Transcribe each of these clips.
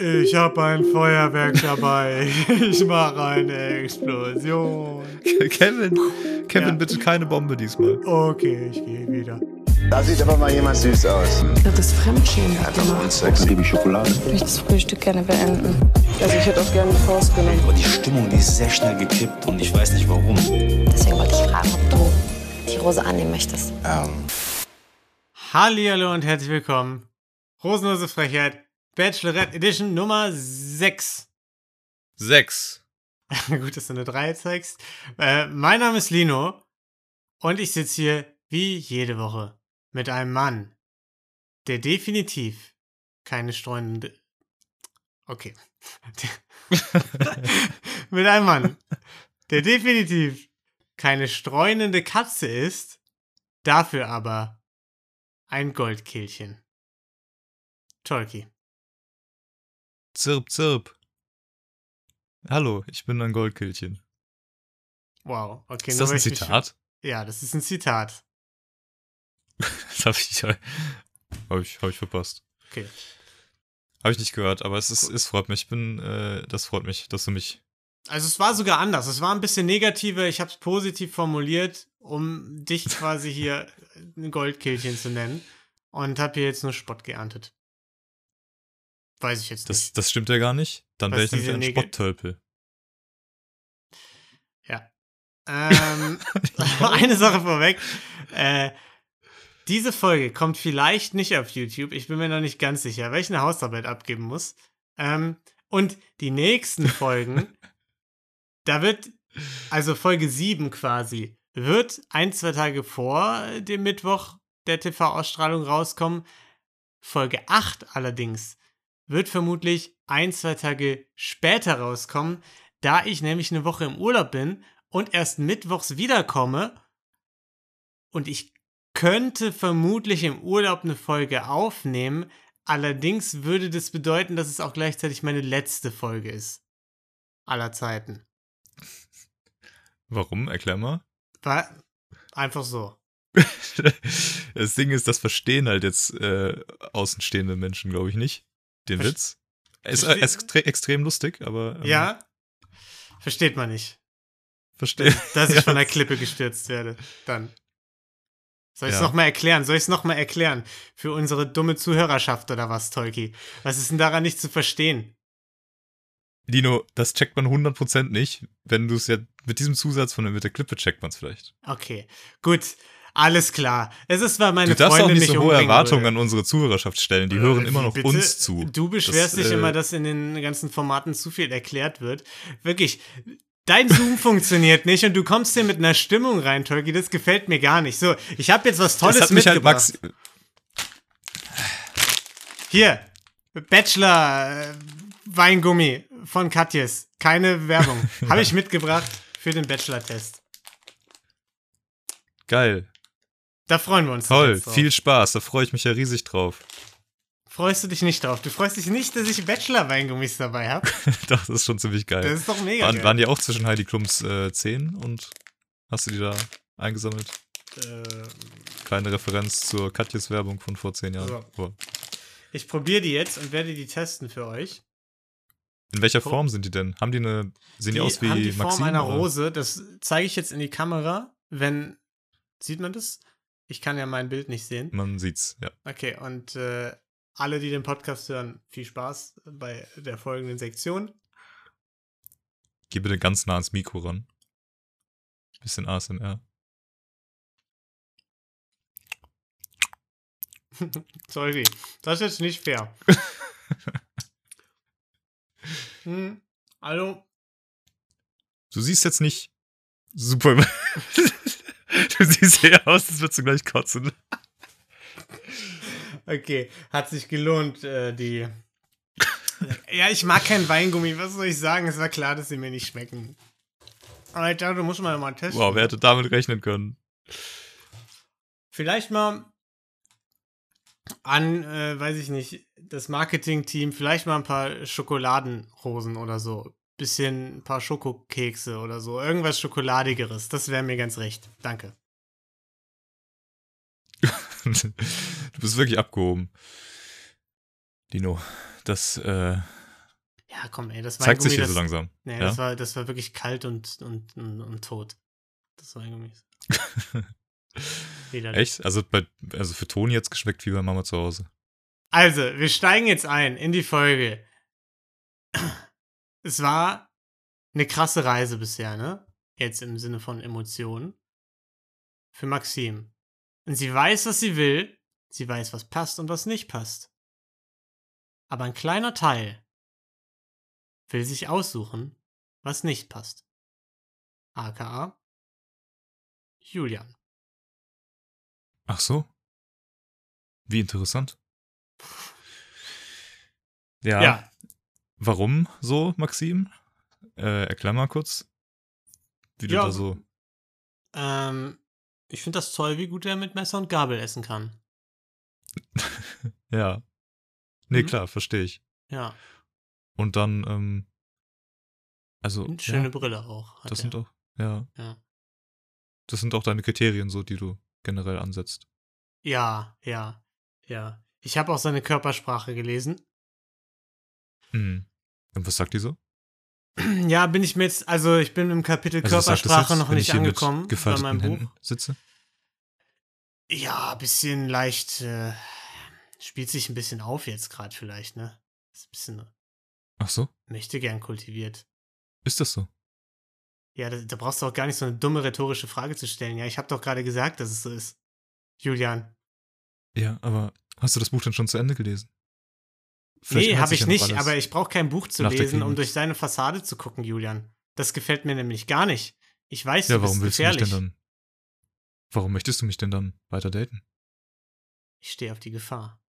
Ich habe ein Feuerwerk dabei. Ich mache eine Explosion. Kevin, Kevin, Ja. bitte keine Bombe diesmal. Okay, ich gehe wieder. Da sieht aber mal jemand süß aus. Das ist Fremdschämen gemacht. Sex. Dann gebe ich Schokolade. Ich möchte das Frühstück gerne beenden. Also ich hätte auch gerne die Faust genommen. Aber die Stimmung, die ist sehr schnell gekippt und ich weiß nicht warum. Deswegen wollte ich fragen, ob du die Rose annehmen möchtest. Ähm, Hallihallo und herzlich willkommen. Rosenlose Frechheit, Bachelorette Edition Nummer 6. Sechs. Gut, dass du eine 3 zeigst. Äh, mein Name ist Lino und ich sitze hier wie jede Woche mit einem Mann, der definitiv keine streunende. Okay. mit einem Mann, der definitiv keine streunende Katze ist, dafür aber ein Goldkehlchen. Tolki. Zirp, zirp. Hallo, ich bin ein Goldkillchen. Wow. Okay, ist das ein ich mich- Zitat? Ja, das ist ein Zitat. Das habe ich, hab ich, hab ich verpasst. Okay. Habe ich nicht gehört, aber es, ist, es freut mich. Ich bin, äh, das freut mich, dass du mich. Also es war sogar anders. Es war ein bisschen negativer. Ich habe es positiv formuliert, um dich quasi hier ein Goldkehlchen zu nennen. Und habe hier jetzt nur Spott geerntet. Weiß ich jetzt Das, nicht. das stimmt ja gar nicht. Dann wäre ich nämlich ein Spotttölpel. Ja. Ähm, eine Sache vorweg. Äh, diese Folge kommt vielleicht nicht auf YouTube. Ich bin mir noch nicht ganz sicher, weil ich eine Hausarbeit abgeben muss. Ähm, und die nächsten Folgen, da wird, also Folge 7 quasi, wird ein, zwei Tage vor dem Mittwoch der TV-Ausstrahlung rauskommen. Folge 8 allerdings wird vermutlich ein, zwei Tage später rauskommen, da ich nämlich eine Woche im Urlaub bin und erst mittwochs wiederkomme. Und ich könnte vermutlich im Urlaub eine Folge aufnehmen. Allerdings würde das bedeuten, dass es auch gleichzeitig meine letzte Folge ist. Aller Zeiten. Warum? Erklär mal. War einfach so. Das Ding ist, das verstehen halt jetzt äh, außenstehende Menschen, glaube ich, nicht. Den Witz. Ist Versteh- äh, extre extrem lustig, aber. ähm, Ja? Versteht man nicht. Verstehe. Dass ich von der Klippe gestürzt werde. Dann. Soll ich es Ja. nochmal erklären? Soll ich es nochmal erklären? Für unsere dumme Zuhörerschaft oder was, Tolki? Was ist denn daran nicht zu verstehen? Dino, das checkt man 100% nicht. Wenn du es ja mit diesem Zusatz von der, mit der Klippe checkt man es vielleicht. Okay, gut. Alles klar. Es ist, weil meine du darfst auch Freundin nicht mich so hohe Erwartungen würde. an unsere Zuhörerschaft stellen. Die hören Äh, immer wie noch bitte? uns zu. Du beschwerst Das, dich äh, immer, dass in den ganzen Formaten zu viel erklärt wird. Wirklich, dein Zoom funktioniert nicht und du kommst hier mit einer Stimmung rein, Tolki. Das gefällt mir gar nicht. So, ich habe jetzt was Tolles Das hat mich halt mitgebracht. Max. Hier, Bachelor äh, Weingummi von Katjes. Keine Werbung. Habe ich mitgebracht für den Bachelor-Test. Geil. Da freuen wir uns. Toll. Viel Spaß. Da freue ich mich ja riesig drauf. Freust du dich nicht drauf? Du freust dich nicht, dass ich Bachelor-Weingummis dabei habe? Doch, das ist schon ziemlich geil. Das ist doch mega waren, geil. waren die auch zwischen Heidi Klums äh, Zehen und hast du die da eingesammelt? Äh, Kleine Referenz zur Katjes Werbung von vor zehn Jahren. Ja. Oh. ich probiere die jetzt und werde die testen für euch. In welcher. Form sind die denn? Haben die eine. Sehen die, die aus wie haben die Form Maxim? einer oder? Rose. Das zeige ich jetzt in die Kamera. Wenn. Sieht man das? Ich kann ja mein Bild nicht sehen. Man sieht's, ja. Okay, und äh, alle, die den Podcast hören, viel Spaß bei der folgenden Sektion. Geh bitte ganz nah ans Mikro ran. Bisschen ASMR. Sorry, das ist jetzt nicht fair. hm, hallo, Du siehst jetzt nicht super. du siehst eher aus, als würdest du gleich kotzen. okay, hat sich gelohnt, äh, die. ja, ich mag keinen Weingummi, was soll ich sagen? Es war klar, dass sie mir nicht schmecken. Aber ich dachte, du musst mal mal testen. Wow, wer hätte damit rechnen können? Vielleicht mal an, äh, weiß ich nicht, das Marketing-Team, vielleicht mal ein paar Schokoladenrosen oder so. Bisschen ein paar Schokokekse oder so. Irgendwas Schokoladigeres. Das wäre mir ganz recht. Danke. du bist wirklich abgehoben. Dino, das, äh, Ja, komm, ey, das Zeigt sich hier das, so langsam. Nee, ja? das, war, das war wirklich kalt und, und, und, und tot. Das Weingummi. Widerlich. Echt? Also, bei, also für Toni jetzt geschmeckt wie bei Mama zu Hause. Also, wir steigen jetzt ein in die Folge. Es war eine krasse Reise bisher, ne? Jetzt im Sinne von Emotionen. Für Maxim. Und sie weiß, was sie will. Sie weiß, was passt und was nicht passt. Aber ein kleiner Teil will sich aussuchen, was nicht passt. AKA Julian. Ach so. Wie interessant. Ja. Ja. Warum so, Maxim? Äh, erklär mal kurz, wie du Ja. da so. Ähm, ich finde das toll, wie gut er mit Messer und Gabel essen kann. Ja. Nee, Mhm. klar, verstehe ich. Ja. Und dann, ähm, also. Und schöne ja, Brille auch. das er. sind auch, ja. Ja. Das sind auch deine Kriterien, so, die du generell ansetzt. Ja, ja, ja. Ich habe auch seine Körpersprache gelesen. Mhm. Und was sagt die so? Ja, bin ich mir jetzt, also ich bin im Kapitel Also, Körpersprache jetzt, noch nicht angekommen bei meinem Händen Buch. sitze? Ja, bisschen leicht, äh, spielt sich ein bisschen auf jetzt gerade vielleicht, ne? Ist ein bisschen, Ach so, möchte gern kultiviert. ist das so? Ja, da, da brauchst du auch gar nicht so eine dumme rhetorische Frage zu stellen. Ja, ich habe doch gerade gesagt, dass es so ist. Julian. Ja, aber hast du das Buch denn schon zu Ende gelesen? Vielleicht nee, habe ich nicht, aber ich brauche kein Buch zu lesen, um durch seine Fassade zu gucken, Julian. Das gefällt mir nämlich gar nicht. Ich weiß, Ja, du warum bist willst du mich gefährlich. denn dann? Warum möchtest du mich denn dann weiter daten? Ich stehe auf die Gefahr.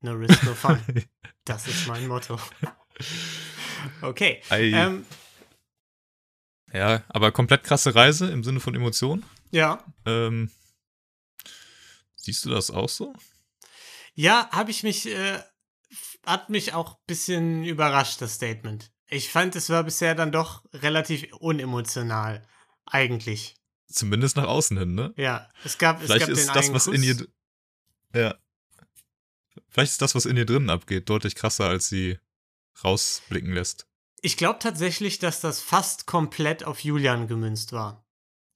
No risk, no fun. Das ist mein Motto. Okay. Ähm, ja, aber komplett krasse Reise im Sinne von Emotionen. ja. Ähm, siehst du das auch so? Ja, habe ich mich, äh, hat mich auch ein bisschen überrascht, das Statement. Ich fand, es war bisher dann doch relativ unemotional. Eigentlich. Zumindest nach außen hin, ne? Ja, es gab, es Vielleicht gab ist den das, was Kuss. in ihr. Ja. Vielleicht ist das, was in ihr drinnen abgeht, deutlich krasser, als sie rausblicken lässt. Ich glaube tatsächlich, dass das fast komplett auf Julian gemünzt war.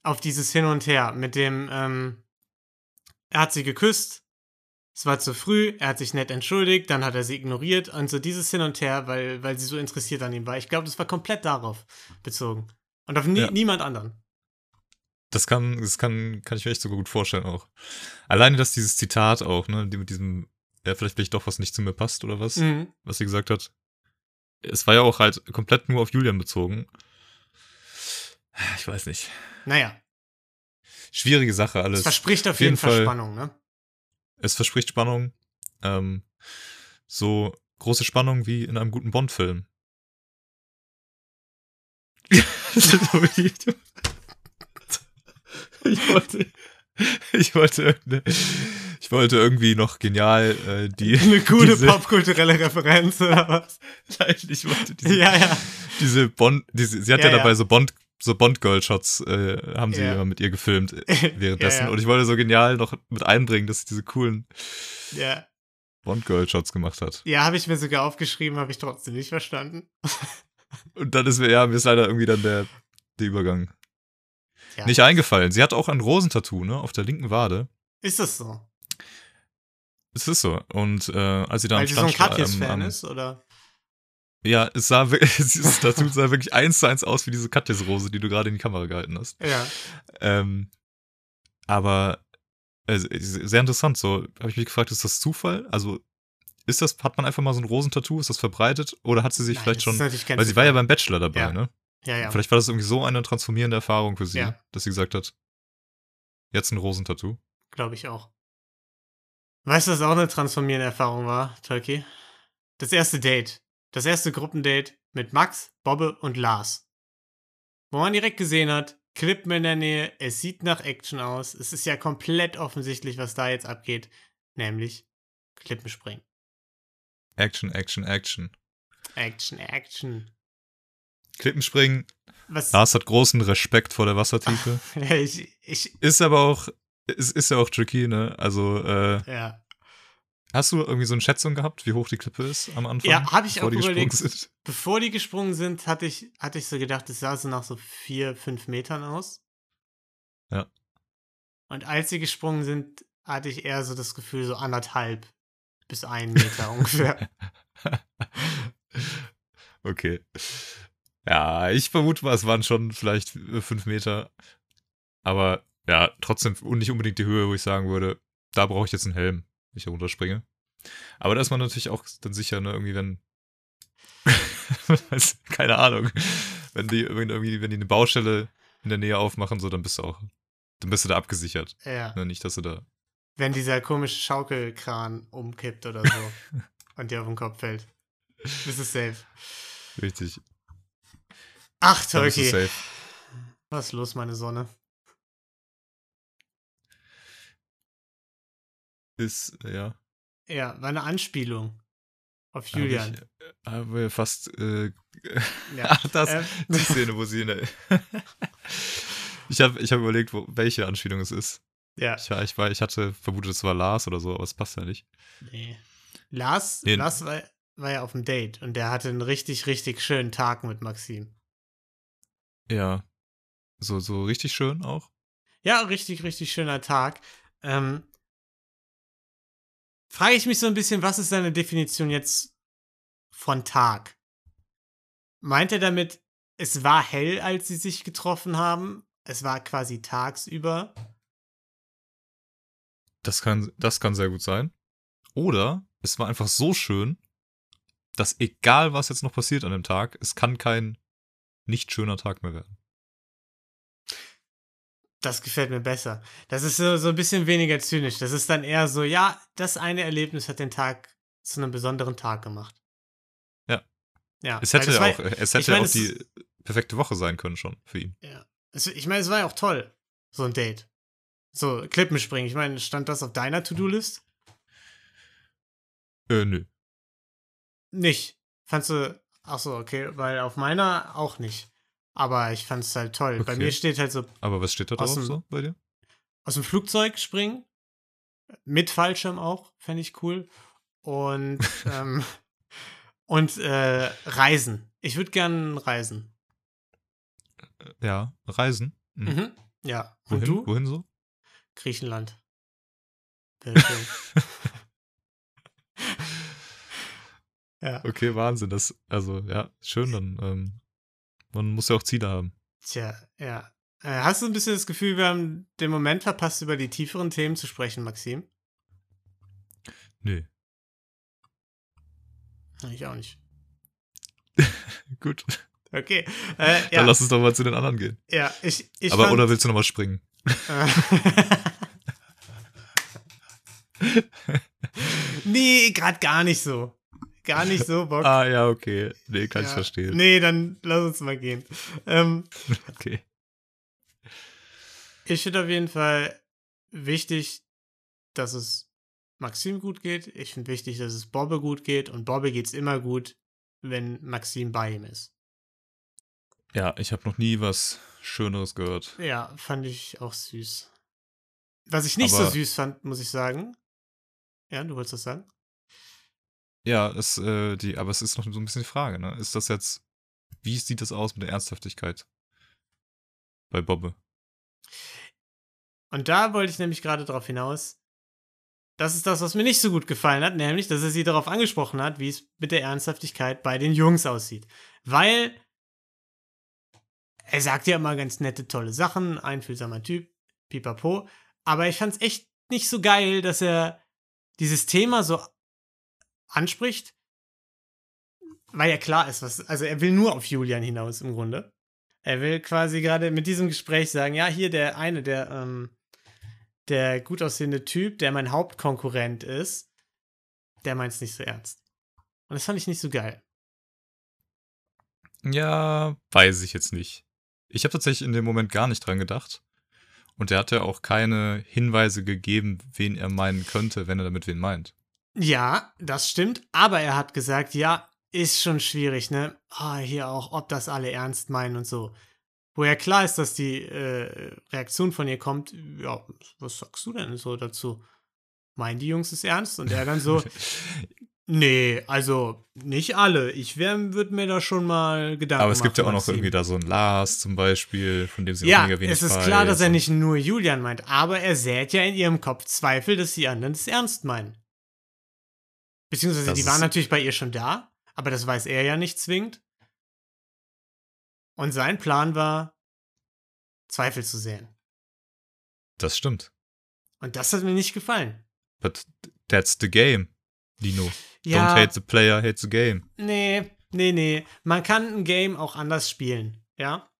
Auf dieses Hin und Her mit dem, ähm, er hat sie geküsst, es war zu früh, er hat sich nett entschuldigt, dann hat er sie ignoriert und so dieses Hin und Her, weil, weil sie so interessiert an ihm war. Ich glaube, das war komplett darauf bezogen. Und auf nie, Ja. niemand anderen. Das kann, das kann, kann ich mir echt sogar gut vorstellen auch. Alleine, dass dieses Zitat auch, ne, die mit diesem, ja, vielleicht will ich doch was nicht zu mir passt oder was, Mhm. was sie gesagt hat. Es war ja auch halt komplett nur auf Julian bezogen. Ich weiß nicht. Naja, Schwierige Sache alles. es verspricht auf jeden jeden Fall Fall- Spannung, ne? Es verspricht Spannung. Ähm, so große Spannung wie in einem guten Bond-Film. ich wollte, ich wollte, ich wollte irgendwie noch genial äh, die Eine coole diese, popkulturelle Referenz oder was? Nein, ich wollte diese, Ja, ja. diese Bond, diese, sie hat ja, Ja, ja. dabei so Bond, so Bond-Girl-Shots äh, haben sie Ja. immer mit ihr gefilmt äh, währenddessen. Ja, ja. Und ich wollte so genial noch mit einbringen, dass sie diese coolen Ja, Bond-Girl-Shots gemacht hat. ja habe ich mir sogar aufgeschrieben, habe ich trotzdem nicht verstanden. Und dann ist mir, ja, mir ist leider irgendwie dann der, der Übergang nicht eingefallen. Sie hat auch ein Rosentattoo, ne, auf der linken Wade. Ist das so? Es ist so. Und äh, als sie da Weil am sie so ein Stand Katjes-Fan ist, oder? Ja, es sah wirklich, dieses Tattoo sah wirklich eins zu eins aus wie diese Katjes-Rose, die du gerade in die Kamera gehalten hast. Ja. Ähm, aber äh, sehr interessant. So habe ich mich gefragt, ist das Zufall? Also ist das, hat man einfach mal so ein Rosentattoo? Ist das verbreitet? Oder hat sie sich Nein, vielleicht das schon, weil sie war ja beim Bachelor dabei, Ja. ne? Ja, ja. Vielleicht war das irgendwie so eine transformierende Erfahrung für sie, Ja. dass sie gesagt hat, jetzt ein Rosentattoo. Glaube ich auch. Weißt du, was auch eine transformierende Erfahrung war, Tolki? Das erste Date. Das erste Gruppendate mit Max, Bobbe und Lars. Wo man direkt gesehen hat, Klippen in der Nähe, es sieht nach Action aus. Es ist ja komplett offensichtlich, was da jetzt abgeht. Nämlich Klippenspringen. Action, Action, Action. Action, Action. Klippenspringen. Was? Lars hat großen Respekt vor der Wassertiefe. ich, ich, Ist aber auch, ist, ist ja auch tricky, ne? Also, äh, ja. Hast du irgendwie so eine Schätzung gehabt, wie hoch die Klippe ist am Anfang? Ja, habe ich bevor auch die überlegt. sind? bevor die gesprungen sind, hatte ich, hatte ich so gedacht, es sah so nach so vier, fünf Metern aus. Ja. Und als sie gesprungen sind, hatte ich eher so das Gefühl, so anderthalb bis ein Meter ungefähr. okay. Ja, ich vermute mal, es waren schon vielleicht äh, fünf Meter. Aber ja, trotzdem nicht unbedingt die Höhe, wo ich sagen würde, da brauche ich jetzt einen Helm, wenn ich da runterspringe. Aber da ist man natürlich auch dann sicher, ne, irgendwie, wenn. keine Ahnung. Wenn die irgendwie, wenn die eine Baustelle in der Nähe aufmachen, so, dann bist du auch, dann bist du da abgesichert. ja. Ne, nicht, dass du da. Wenn dieser komische Schaukelkran umkippt oder so und dir auf den Kopf fällt. Bist du safe. Richtig. Ach, safe. Was ist los, meine Sonne? Ist, ja. Ja, war eine Anspielung auf Hab Julian. Ich, äh, habe fast. Äh, Ja. Ach, das, Ähm. die Szene, wo sie in der. ich habe ich hab überlegt, wo, welche Anspielung es ist. Ja. Ich, war- ich, war, ich hatte vermutet, es war Lars oder so, aber es passt ja nicht. Nee. Lars, Nee. Lars war, war ja auf dem Date und der hatte einen richtig, richtig schönen Tag mit Maxim. Ja. So, so richtig schön auch. Ja, richtig, richtig schöner Tag. Ähm, frage ich mich so ein bisschen, was ist seine Definition jetzt von Tag? Meint er damit, es war hell, als sie sich getroffen haben? Es war quasi tagsüber? Das kann, das kann sehr gut sein. Oder es war einfach so schön, dass egal was jetzt noch passiert an dem Tag, es kann kein nicht schöner Tag mehr werden. Das gefällt mir besser. Das ist so, so ein bisschen weniger zynisch. Das ist dann eher so, ja, das eine Erlebnis hat den Tag zu einem besonderen Tag gemacht. Ja. Ja. Es hätte ja war- auch, es ich hätte meine, auch es- die perfekte Woche sein können schon für ihn. Ja. Also, ich meine, es war ja auch toll, so ein Date. So, Klippen springen. Ich meine, stand das auf deiner To-Do-List? Äh, nö. Nicht. Fandst du, ach so, okay, weil auf meiner auch nicht. Aber ich fand es halt toll. Bei Okay. mir steht halt so Aber was steht da drauf dem- so bei dir? aus dem Flugzeug springen. Mit Fallschirm auch, fände ich cool. Und, ähm, und äh, Reisen. Ich würde gerne reisen. Ja, Reisen. Mhm. Mhm. Ja. Und Wohin? du? Wohin so? Griechenland. Ja. Okay, Wahnsinn. Das, also, ja, schön, dann, ähm, man muss ja auch Ziele haben. Tja, ja. Äh, hast du ein bisschen das Gefühl, wir haben den Moment verpasst, über die tieferen Themen zu sprechen, Maxim? Nö. Ich auch nicht. Gut. Okay. Äh, ja, Dann lass uns doch mal zu den anderen gehen. ja, ich, ich Aber, fand, oder willst du nochmal springen? Nee, gerade gar nicht so. Gar nicht so Bock. Ah, ja, okay. Nee, kann ich Ja. verstehen. Nee, dann lass uns mal gehen. Ähm, Okay. ich finde auf jeden Fall wichtig, dass es Maxim gut geht. Ich finde wichtig, dass es Bobbe gut geht. Und Bobbe geht's immer gut, wenn Maxim bei ihm ist. Ja, ich habe noch nie was Schöneres gehört. Ja, fand ich auch süß. Was ich nicht so Aber- süß fand, muss ich sagen. Ja, du wolltest das sagen? Ja, es, äh, die, aber es ist noch so ein bisschen die Frage, ne? Ist das jetzt, wie sieht das aus mit der Ernsthaftigkeit bei Bobbe? Und da wollte ich nämlich gerade darauf hinaus. Das ist das, was mir nicht so gut gefallen hat, nämlich, dass er sie darauf angesprochen hat, wie es mit der Ernsthaftigkeit bei den Jungs aussieht. Weil er sagt ja immer ganz nette, tolle Sachen, einfühlsamer Typ, pipapo. Aber ich fand es echt nicht so geil, dass er dieses Thema so anspricht, weil ja klar ist, was, also er will nur auf Julian hinaus im Grunde. Er will quasi gerade mit diesem Gespräch sagen, ja, hier der eine, der, ähm, der gut aussehende Typ, der mein Hauptkonkurrent ist, der meint es nicht so ernst. Und das fand ich nicht so geil. Ja, weiß ich jetzt nicht. Ich habe tatsächlich in dem Moment gar nicht dran gedacht. Und er hat ja auch keine Hinweise gegeben, wen er meinen könnte, wenn er damit wen meint. Ja, das stimmt, aber er hat gesagt, ja, ist schon schwierig, ne? Ah, hier auch, ob das alle ernst meinen und so. Wo ja klar ist, dass die äh, Reaktion von ihr kommt, ja, was sagst du denn so dazu? Meinen die Jungs es ernst? Und er dann so, Nee, also nicht alle. Ich würde mir da schon mal Gedanken machen. Aber es gibt ja auch noch irgendwie da so einen Lars zum Beispiel, von dem sie Ja, mega wenig es ist weiß. klar, dass er nicht nur Julian meint, aber er sät ja in ihrem Kopf Zweifel, dass die anderen es ernst meinen. Beziehungsweise Das die waren natürlich bei ihr schon da, aber das weiß er ja nicht zwingend. Und sein Plan war, Zweifel zu säen. Das stimmt. Und das hat mir nicht gefallen. But that's the game, Lino. Ja, Don't hate the player, hate the game. nee, nee, nee. Man kann ein Game auch anders spielen, ja?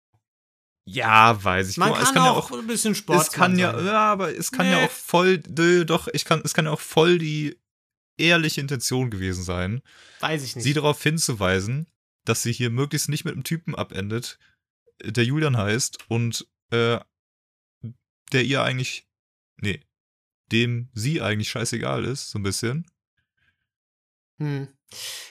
Ja, weiß ich. Man kann es kann auch, ja auch ein bisschen Sport es kann ja, ja, aber es kann ja Nee. auch voll, doch, ich kann, es kann ja auch voll die ehrliche Intention gewesen sein, Weiß ich nicht. sie darauf hinzuweisen, dass sie hier möglichst nicht mit einem Typen abendet, der Julian heißt und äh, der ihr eigentlich, nee, dem sie eigentlich scheißegal ist, so ein bisschen, hm.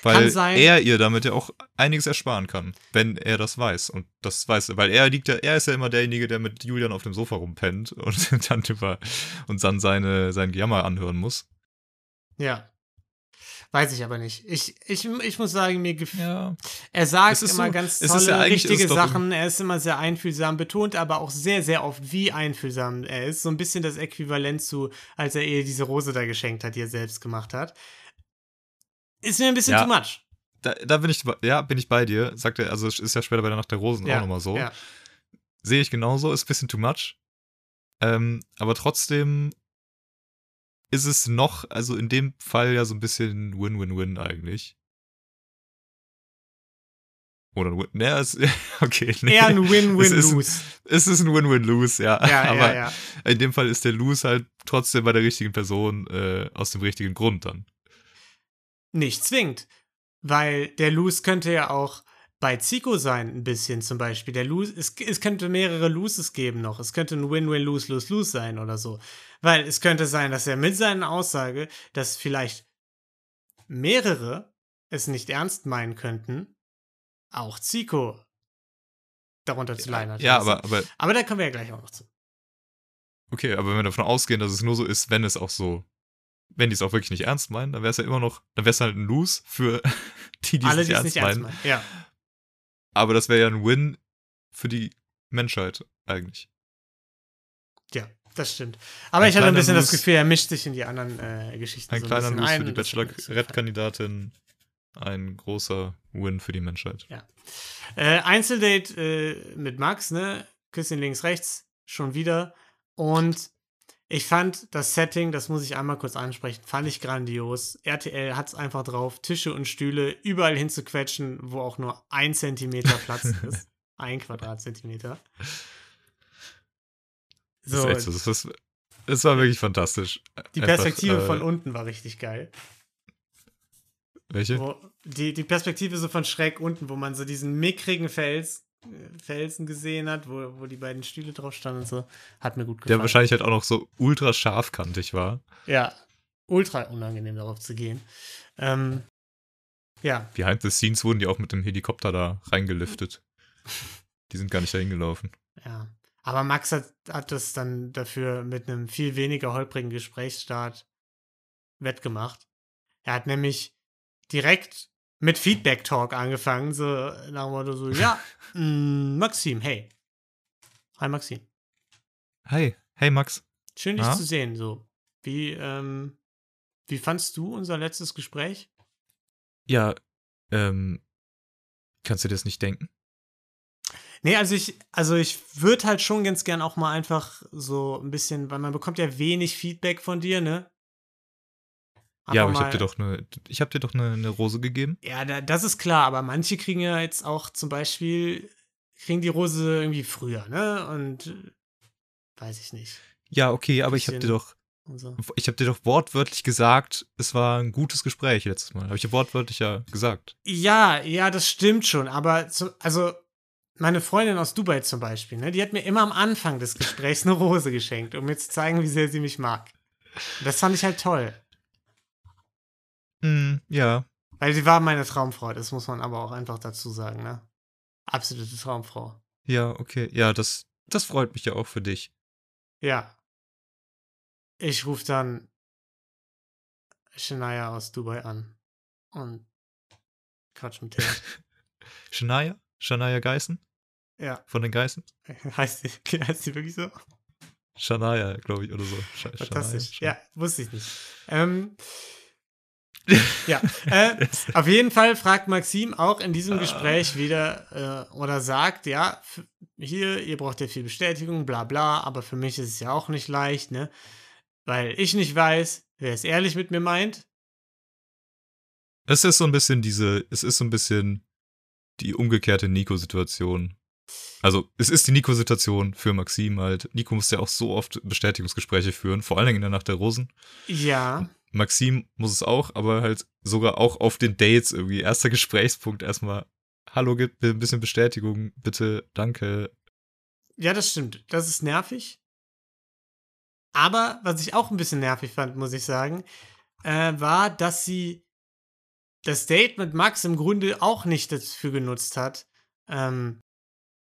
weil er ihr damit ja auch einiges ersparen kann, wenn er das weiß und das weiß, er, weil er liegt ja, er ist ja immer derjenige, der mit Julian auf dem Sofa rumpennt und dann über und dann seine sein Jammer anhören muss. Ja. Weiß ich aber nicht. Ich, ich, ich muss sagen, mir gefällt. Ja. Er sagt immer so- ganz tolle, ja richtige Sachen. Er ist immer sehr einfühlsam, betont aber auch sehr, sehr oft, wie einfühlsam er ist. So ein bisschen das Äquivalent zu, als er ihr diese Rose da geschenkt hat, die er selbst gemacht hat. Ist mir ein bisschen Ja. too much. Da, da bin ich, ja, bin ich bei dir. Sagt er, also ist ja später bei der Nacht der Rosen Ja, auch nochmal so. Ja. Sehe ich genauso, ist ein bisschen too much. Ähm, aber trotzdem ist es noch, also in dem Fall ja so ein bisschen Win-Win-Win eigentlich. Oder ein Win, ne, es, okay, nee. Eher ein Win-Win-Lose. es ist ein Win-Win-Lose, ja. Ja, aber ja, ja. in dem Fall ist der Lose halt trotzdem bei der richtigen Person äh, aus dem richtigen Grund dann. Nicht zwingend. Weil der Lose könnte ja auch bei Zico sein, ein bisschen zum Beispiel. Der Lose, es, es könnte mehrere Loses geben noch. Es könnte ein Win-Win-Lose-Lose-Lose sein oder so. Weil es könnte sein, dass er mit seiner Aussage, dass vielleicht mehrere es nicht ernst meinen könnten, auch Zico darunter zu leiden hat. Ja, aber, aber Aber da kommen wir ja gleich auch noch zu. Okay, aber wenn wir davon ausgehen, dass es nur so ist, wenn es auch so, wenn die es auch wirklich nicht ernst meinen, dann wäre es ja immer noch, dann wäre es halt ein Lose für die, die Alle, es die nicht es ernst nicht ernst meinen. meinen. Ja. Aber das wäre ja ein Win für die Menschheit eigentlich. Ja, das stimmt. Aber Ein ich hatte ein bisschen das Lose. Gefühl, er mischt sich in die anderen äh, Geschichten Ein so kleiner bisschen ein für die das. Bachelorette-Kandidatin, ein großer Win für die Menschheit. Äh, Einzeldate äh, mit Max, ne? Küsschen links, rechts, schon wieder. Und ich fand das Setting, das muss ich einmal kurz ansprechen, fand ich grandios. RTL hat es einfach drauf, Tische und Stühle überall hinzuquetschen, wo auch nur ein Zentimeter Platz ist. Ein Quadratzentimeter. Das So, echt so. Das, ist, das war wirklich fantastisch. die Einfach, Perspektive äh, von unten war richtig geil. Welche? Wo, die, die Perspektive so von schräg unten, wo man so diesen mickrigen Fels, Felsen gesehen hat, wo, wo die beiden Stühle drauf standen und so. Hat mir gut gefallen. Der wahrscheinlich halt auch noch so ultra scharfkantig war. Ja, ultra unangenehm darauf zu gehen. Ähm, ja, Behind the scenes wurden die auch mit dem Helikopter da reingeliftet. Die sind gar nicht dahin gelaufen. ja. Aber Max hat, hat das dann dafür mit einem viel weniger holprigen Gesprächsstart wettgemacht. Er hat nämlich direkt mit Feedback Talk angefangen, so nach dem Motto so, ja, mh, Maxim, hey. Hi Maxim. Hi, hey Max. Schön, dich Ja? zu sehen. So, wie, ähm, wie fandst du unser letztes Gespräch? Ja, ähm, kannst du dir das nicht denken? Nee, also ich, also ich würde halt schon ganz gern auch mal einfach so ein bisschen, weil man bekommt ja wenig Feedback von dir, ne? Ja, aber ich mal- hab dir doch eine, ich hab dir doch eine, eine Rose gegeben. Ja, da, das ist klar, aber manche kriegen ja jetzt auch zum Beispiel, kriegen die Rose irgendwie früher, ne? Und äh, weiß ich nicht. Ja, okay, aber ich hab dir doch, so. ich hab dir doch wortwörtlich gesagt, es war ein gutes Gespräch letztes Mal. Habe ich ja wortwörtlich ja gesagt. Ja, ja, das stimmt schon, aber zu, also meine Freundin aus Dubai zum Beispiel, ne, die hat mir immer am Anfang des Gesprächs eine Rose geschenkt, um mir zu zeigen, wie sehr sie mich mag. Und das fand ich halt toll. Hm, ja. Weil sie war meine Traumfrau, das muss man aber auch einfach dazu sagen, ne? Absolute Traumfrau. Ja, okay. Ja, das, das freut mich ja auch für dich. Ja. Ich rufe dann Shania aus Dubai an. und Quatsch mit der. Shania? Shania Geißen? Ja, Von den Geißen? heißt die, heißt die wirklich so? Shania, glaube ich, oder so. Sh Fantastisch. Shania. Ja, wusste ich nicht. Ähm, ja, äh, auf jeden Fall fragt Maxim auch in diesem Gespräch wieder äh, oder sagt, ja, hier, ihr braucht ja viel Bestätigung, bla bla, aber für mich ist es ja auch nicht leicht, ne? Weil ich nicht weiß, wer es ehrlich mit mir meint. Es ist so ein bisschen diese, es ist so ein bisschen die umgekehrte Nico-Situation. Also, es ist die Nico-Situation für Maxim halt. Nico muss ja auch so oft Bestätigungsgespräche führen, vor allen Dingen in der Nacht der Rosen. Ja, Maxim muss es auch, aber halt sogar auch auf den Dates irgendwie. Erster Gesprächspunkt erstmal, hallo, gib mir ein bisschen Bestätigung, bitte, danke. ja, das stimmt. Das ist nervig. Aber was ich auch ein bisschen nervig fand, muss ich sagen, äh, war, dass sie das Date mit Max im Grunde auch nicht dafür genutzt hat, ähm,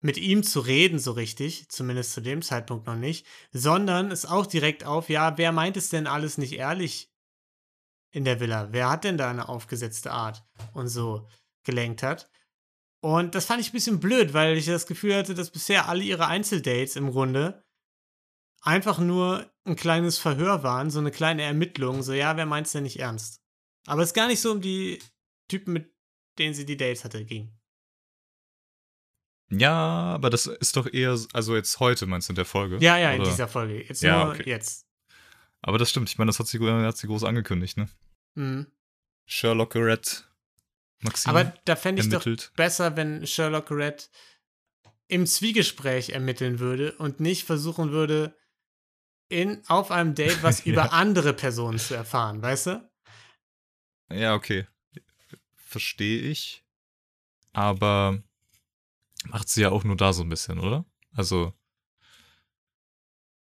mit ihm zu reden, so richtig, zumindest zu dem Zeitpunkt noch nicht, sondern es auch direkt auf, ja, wer meint es denn alles nicht ehrlich in der Villa? Wer hat denn da eine aufgesetzte Art und so gelenkt hat? Und das fand ich ein bisschen blöd, weil ich das Gefühl hatte, dass bisher alle ihre Einzeldates im Grunde einfach nur ein kleines Verhör waren, so eine kleine Ermittlung, so ja, wer meint's denn nicht ernst? Aber es gar nicht so um die Typen, mit denen sie die Dates hatte, ging. Ja, aber das ist doch eher, also jetzt heute meinst du in der Folge? Ja, ja, in Oder? dieser Folge. Jetzt Ja, nur okay. jetzt. Aber das stimmt, ich meine, das hat sie, hat sie groß angekündigt, ne? Mhm. Sherlock Red, Maxim Aber da fände ich doch ermittelt. besser, wenn Sherlock Red im Zwiegespräch ermitteln würde und nicht versuchen würde, in, auf einem Date was Ja. über andere Personen zu erfahren, weißt du? Ja, okay. Verstehe ich. Aber macht sie ja auch nur da so ein bisschen, oder? Also,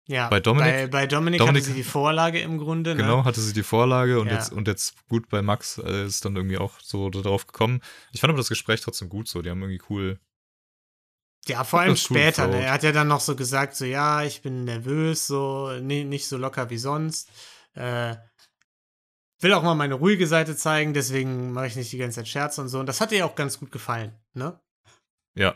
Ja, Bei Dominik- bei, bei Dominik, Dominik- hatte sie die Vorlage im Grunde. genau, Ne? hatte sie die Vorlage und, Ja. jetzt, und jetzt gut bei Max äh, ist dann irgendwie auch so darauf gekommen. Ich fand aber das Gespräch trotzdem gut so. Die haben irgendwie cool. Ja, vor allem das cool später. Ne? Er hat ja dann noch so gesagt, so ja, ich bin nervös, so nee, nicht so locker wie sonst. Äh, will auch mal meine ruhige Seite zeigen, deswegen mache ich nicht die ganze Zeit Scherze und so. Und das hat ihr auch ganz gut gefallen, ne? Ja.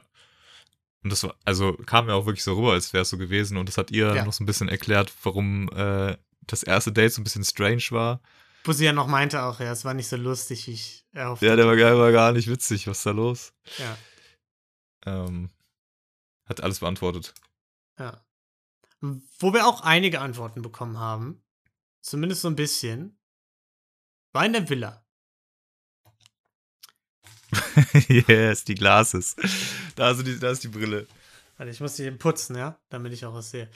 Und das war, also kam ja auch wirklich so rüber, als wäre es so gewesen. Und das hat ihr Ja. noch so ein bisschen erklärt, warum äh, das erste Date so ein bisschen strange war. Wo sie ja noch meinte auch, ja, es war nicht so lustig, wie ich erhofft Ja, der war, gar- war gar nicht witzig. Was ist da los? Ja, Ähm, hat alles beantwortet. ja. Wo wir auch einige Antworten bekommen haben, zumindest so ein bisschen, war in der Villa. yes, die Glases. Da, ist die, da ist die Brille. Warte, ich muss die eben putzen, ja, damit ich auch was sehe.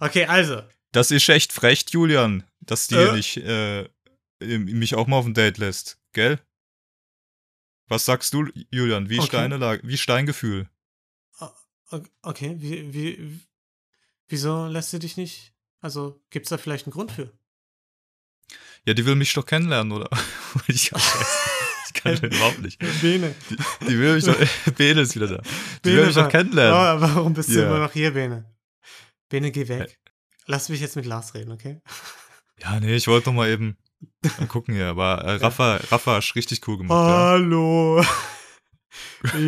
Okay, also, Das ist echt frech, Julian, dass die Äh? nicht äh, mich auch mal auf ein Date lässt, gell? Was sagst du, Julian? Wie, Okay. Steine wie Steingefühl? Okay, wie, wie, wieso lässt sie dich nicht? Also, gibt's da vielleicht einen Grund für? Ja, die will mich doch kennenlernen, oder? ich, ich den überhaupt nicht. Bene. Die will mich doch. Bene ist wieder da. Die Bene will mich doch kennenlernen. Oh, warum bist du Ja. immer noch hier, Bene? Bene, geh weg. Lass mich jetzt mit Lars reden, okay? Ja, nee, ich wollte noch mal eben mal gucken hier. Aber äh, Rafa, Rafa ist richtig cool gemacht. Oh. Ja. Hallo.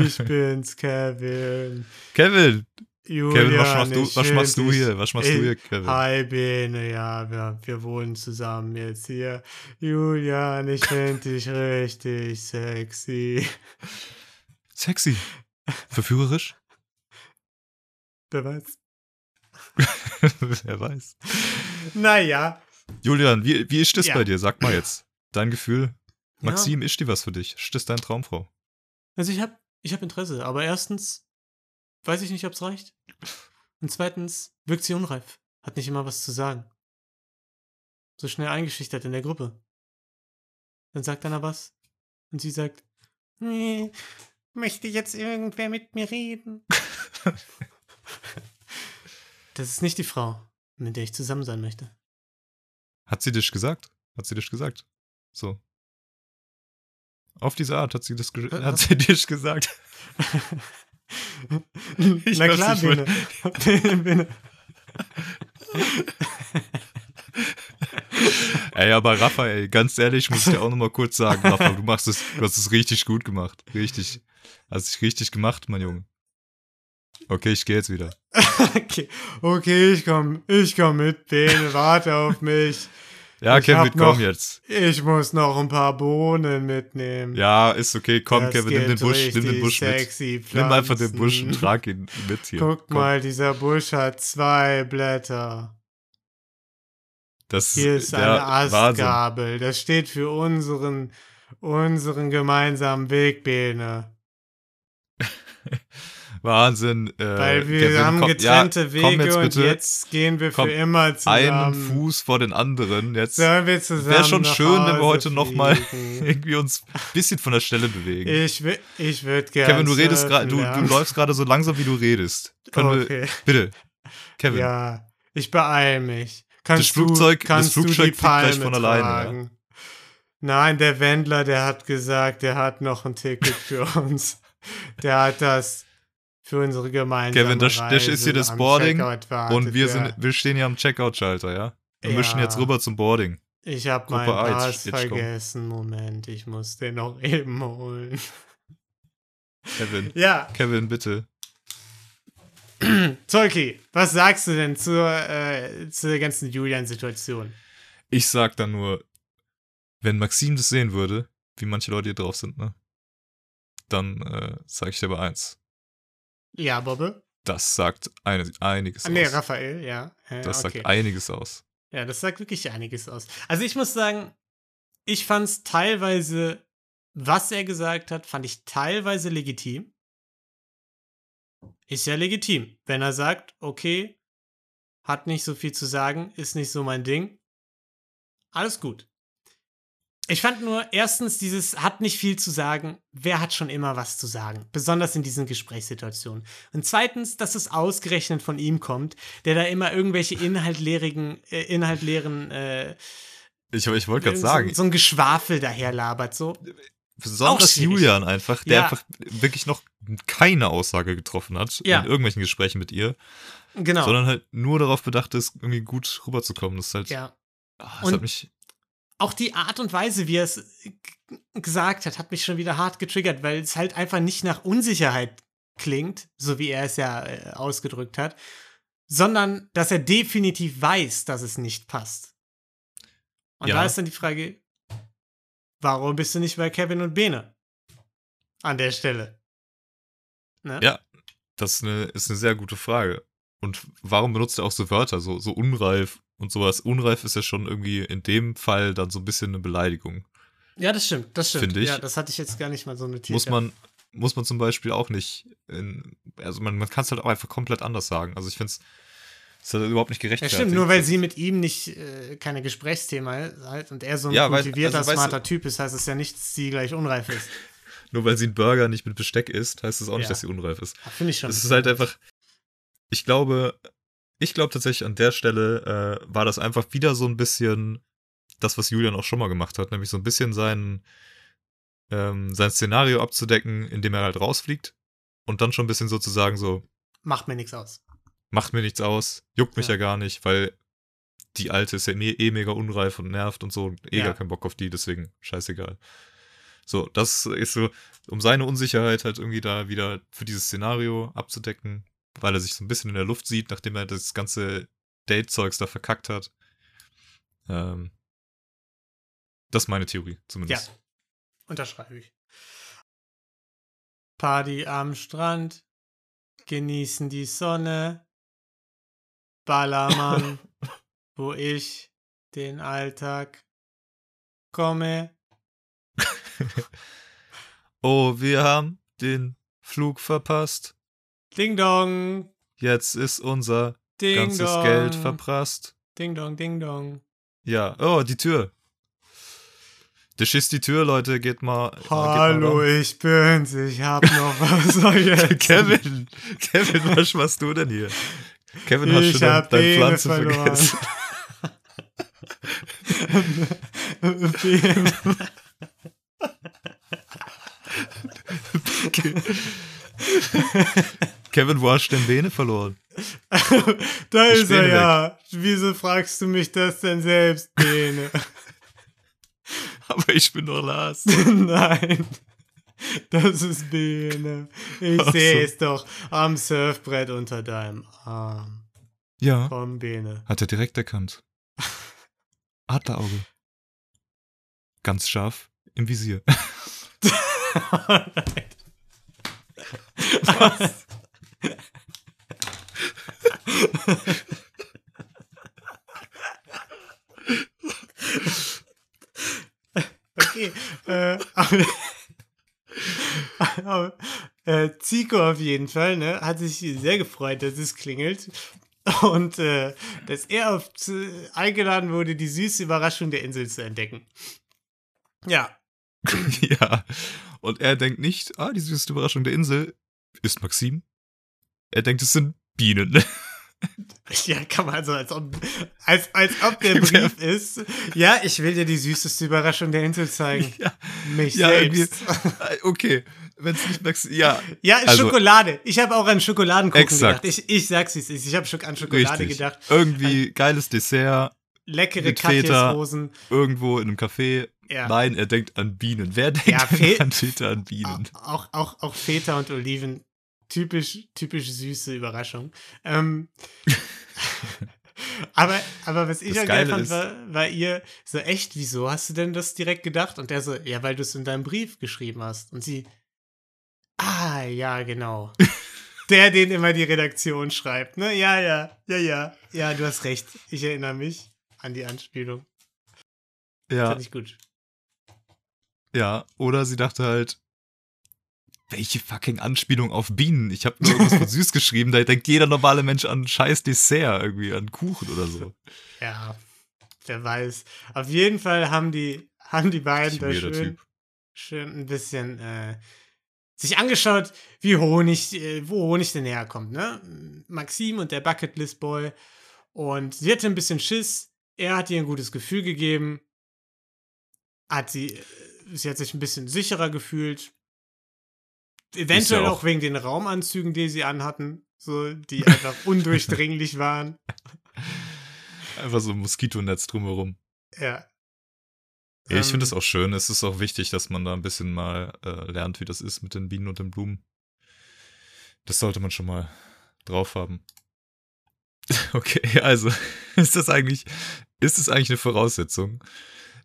Ich bin's, Kevin. Kevin, Julian, Kevin, was machst du, was machst du hier? Was machst du hier, Kevin? Hi, Bene, ja, wir, wir wohnen zusammen jetzt hier. Julian, ich finde dich richtig sexy. Sexy. Verführerisch? Wer weiß. Wer weiß. Naja. Julian, wie, wie ist das Ja. bei dir? Sag mal jetzt. Dein Gefühl. Ja. Maxim, ist die was für dich? Ist das deine Traumfrau? Also ich habe ich hab Interesse, aber erstens weiß ich nicht, ob es reicht. Und zweitens wirkt sie unreif. Hat nicht immer was zu sagen. So schnell eingeschüchtert in der Gruppe. Dann sagt einer was. Und sie sagt, nee, möchte jetzt irgendwer mit mir reden? das ist nicht die Frau, mit der ich zusammen sein möchte. Hat sie dich gesagt? Hat sie dich gesagt? So. Auf diese Art hat sie das Äh, hat sie dich gesagt. Ich Na klar, Bene. Bene. Ey, aber Raphael, ganz ehrlich, muss ich dir auch nochmal kurz sagen, Raphael, du machst es, du hast es richtig gut gemacht. Richtig. Hast dich richtig gemacht, mein Junge. Okay, ich gehe jetzt wieder. okay, okay, ich komm, ich komm mit, Bene, warte auf mich. Ja, Ich Kevin, komm noch- jetzt. Ich muss noch ein paar Bohnen mitnehmen. Ja, ist okay, komm, Das Kevin, nimm den Busch, nimm den Busch mit. sexy Nimm einfach den Busch und Pflanzen. trag ihn mit hier. Guck Komm. mal, dieser Busch hat zwei Blätter. Das Hier ist eine Wahnsinn. Astgabel. Das steht für unseren, unseren gemeinsamen Weg, Bene. Wahnsinn. Äh, Weil wir Kevin, haben komm, getrennte ja, Wege jetzt und jetzt gehen wir komm, für immer zusammen. einen Fuß vor den anderen. Jetzt Sollen wir zusammen wäre schon schön, wenn wir heute nochmal irgendwie uns ein bisschen von der Stelle bewegen. Ich, ich würde gerne. Kevin, du redest gerade, du, du läufst gerade so langsam, wie du redest. Können wir, Okay. bitte. Kevin, Ja, ich beeil mich. Kannst Flugzeug- du, kannst das Flugzeug du die fliegt gleich von alleine, tragen? Nein, der Wendler, der hat gesagt, der hat noch ein Ticket für uns. der hat das für unsere gemeinsame Kevin, das, das ist hier das Boarding und wir, sind, wir stehen hier am Checkout-Schalter, ja? Wir Ja. mischen jetzt rüber zum Boarding. Ich habe meinen Pass jetzt komm. vergessen. Moment, ich muss den noch eben holen. Kevin, Ja, Kevin, bitte. Zolki, was sagst du denn zur, äh, zur ganzen Julian-Situation? Ich sag dann nur, wenn Maxim das sehen würde, wie manche Leute hier drauf sind, ne? Dann äh, sag ich dir aber eins. Ja, Bobbe? Das sagt eine, einiges Ah, nee, aus. Raphael, ja. ja Das okay. sagt einiges aus. Ja, das sagt wirklich einiges aus. Also ich muss sagen, ich fand es teilweise, was er gesagt hat, fand ich teilweise legitim. Ist ja legitim, wenn er sagt, okay, hat nicht so viel zu sagen, ist nicht so mein Ding. Alles gut. Ich fand nur erstens dieses hat nicht viel zu sagen. Wer hat schon immer was zu sagen? Besonders in diesen Gesprächssituationen. Und zweitens, dass es ausgerechnet von ihm kommt, der da immer irgendwelche inhaltleerigen, äh, inhaltleeren, äh, Ich, ich wollte gerade sagen, so ein Geschwafel daher labert. So, besonders. Julian einfach, der Ja. einfach wirklich noch keine Aussage getroffen hat Ja. in irgendwelchen Gesprächen mit ihr, genau. sondern halt nur darauf bedacht ist, irgendwie gut rüberzukommen. Das ist halt, ja. ah, das Und- hat mich, Auch die Art und Weise, wie er es gesagt hat, hat mich schon wieder hart getriggert, weil es halt einfach nicht nach Unsicherheit klingt, so wie er es ja äh, ausgedrückt hat, sondern dass er definitiv weiß, dass es nicht passt. Und Ja. da ist dann die Frage, warum bist du nicht bei Kevin und Bene? An der Stelle. Ne? Ja. das ist eine, ist eine sehr gute Frage. Und warum benutzt er auch so Wörter, so, so unreif und sowas? Unreif ist ja schon irgendwie in dem Fall dann so ein bisschen eine Beleidigung. Ja, das stimmt, das stimmt. Finde ich. Ja, das hatte ich jetzt gar nicht mal so notiert. muss ja. man, muss man zum Beispiel auch nicht, in, also man, man kann es halt auch einfach komplett anders sagen. Also ich finde es ist halt überhaupt nicht Ja, gerechtfertigt. stimmt, nur weil sie mit ihm nicht äh, keine Gesprächsthema halt und er so ein Ja, kultivierter, also, weißt smarter du- Typ ist, heißt es ja nicht, dass sie gleich unreif ist. Nur weil sie einen Burger nicht mit Besteck isst, heißt es auch nicht, Ja. dass sie unreif ist. Ja, Finde ich schon. Es ist halt einfach, ich glaube, ich glaube tatsächlich an der Stelle äh, war das einfach wieder so ein bisschen das, was Julian auch schon mal gemacht hat, nämlich so ein bisschen sein, ähm, sein Szenario abzudecken, indem er halt rausfliegt und dann schon ein bisschen sozusagen so, Macht mir nichts aus. macht mir nichts aus, juckt mich Ja. ja, gar nicht, weil die alte ist ja me eh mega unreif und nervt und so eh Ja. gar keinen Bock auf die, deswegen scheißegal. So, das ist so, um seine Unsicherheit halt irgendwie da wieder für dieses Szenario abzudecken, weil er sich so ein bisschen in der Luft sieht, nachdem er das ganze Date-Zeugs da verkackt hat. Ähm, das ist meine Theorie, Ja. zumindest. Unterschreibe ich. Party am Strand. Genießen die Sonne. Ballermann, wo ich den Alltag komme. Oh, wir haben den Flug verpasst. Ding dong. Jetzt ist unser Ding ganzes dong. Geld verprasst. Ding dong, ding dong. Ja, oh, die Tür. Das ist die Tür, Leute, geht mal. geht mal Hallo, ran. ich bin's. Ich hab noch was. Kevin, Kevin, was machst du denn hier? Kevin, hast Ich du dein, hab deine Bene Pflanze verloren. vergessen? Bene. Kevin, wo hast du denn Bene verloren? da Ich ist er bin ja. Wieso fragst du mich das denn selbst, Bene? Aber ich bin nur Lars. Nein. Das ist Bene. Ich Ach sehe so. es doch am Surfbrett unter deinem Arm. Ja, Komm, Bene. hat er direkt erkannt. Adlerauge. Ganz scharf im Visier. Okay. Äh, aber, aber, äh, Zico auf jeden Fall, ne, hat sich sehr gefreut, dass es klingelt. Und äh, dass er zu, eingeladen wurde, die süße Überraschung der Insel zu entdecken. Ja, ja. Und er denkt nicht, ah, die süßeste Überraschung der Insel ist Maxim. Er denkt, es sind Bienen. Ja, kann man also, als ob, als, als ob der Brief ist. Ja, ich will dir die süßeste Überraschung der Insel zeigen. ja, Mich ja selbst. äh, Okay, wenn es nicht Maxim. Ja, Ja, Also- Schokolade. Ich habe auch an Schokoladenkuchen Exakt. gedacht. Ich, ich sag's, es ist. Ich habe an Schokolade richtig. gedacht. Irgendwie geiles Dessert, Leckere. Katjesrosen. irgendwo in einem Café. Ja. Nein, er denkt an Bienen. Wer denkt Ja, an Feta an Bienen? Auch, auch, auch Feta und Oliven. Typisch, typisch süße Überraschung. Ähm, aber, aber was ich Das auch geil Geile fand, war, war ihr so echt, wieso hast du denn das direkt gedacht? Und der so, ja, weil du es in deinem Brief geschrieben hast. Und sie, ah, ja, genau. der, den immer die Redaktion schreibt, ne? Ja, ja, ja, ja. Ja, du hast recht. Ich erinnere mich an die Anspielung. Ja, Fand ich gut. ja. Oder sie dachte halt, welche fucking Anspielung auf Bienen? Ich habe nur irgendwas von süß geschrieben, da denkt jeder normale Mensch an scheiß Dessert, irgendwie an Kuchen oder so. Ja, wer weiß. Auf jeden Fall haben die, haben die beiden da schön, Typ. schön ein bisschen äh, sich angeschaut, wie Honig, äh, wo Honig denn herkommt, ne? Maxim und der Bucketlist Boy. Und sie hatte ein bisschen Schiss. Er hat ihr ein gutes Gefühl gegeben. Hat sie, äh, sie hat sich ein bisschen sicherer gefühlt. Eventuell ja auch. auch. wegen den Raumanzügen, die sie anhatten, so, die einfach undurchdringlich waren. Einfach so ein Moskitonetz drumherum. Ja. Ja, ich finde Ähm, es auch schön. Es ist auch wichtig, dass man da ein bisschen mal äh, lernt, wie das ist mit den Bienen und den Blumen. Das sollte man schon mal drauf haben. Okay, also ist das eigentlich, ist es eigentlich eine Voraussetzung,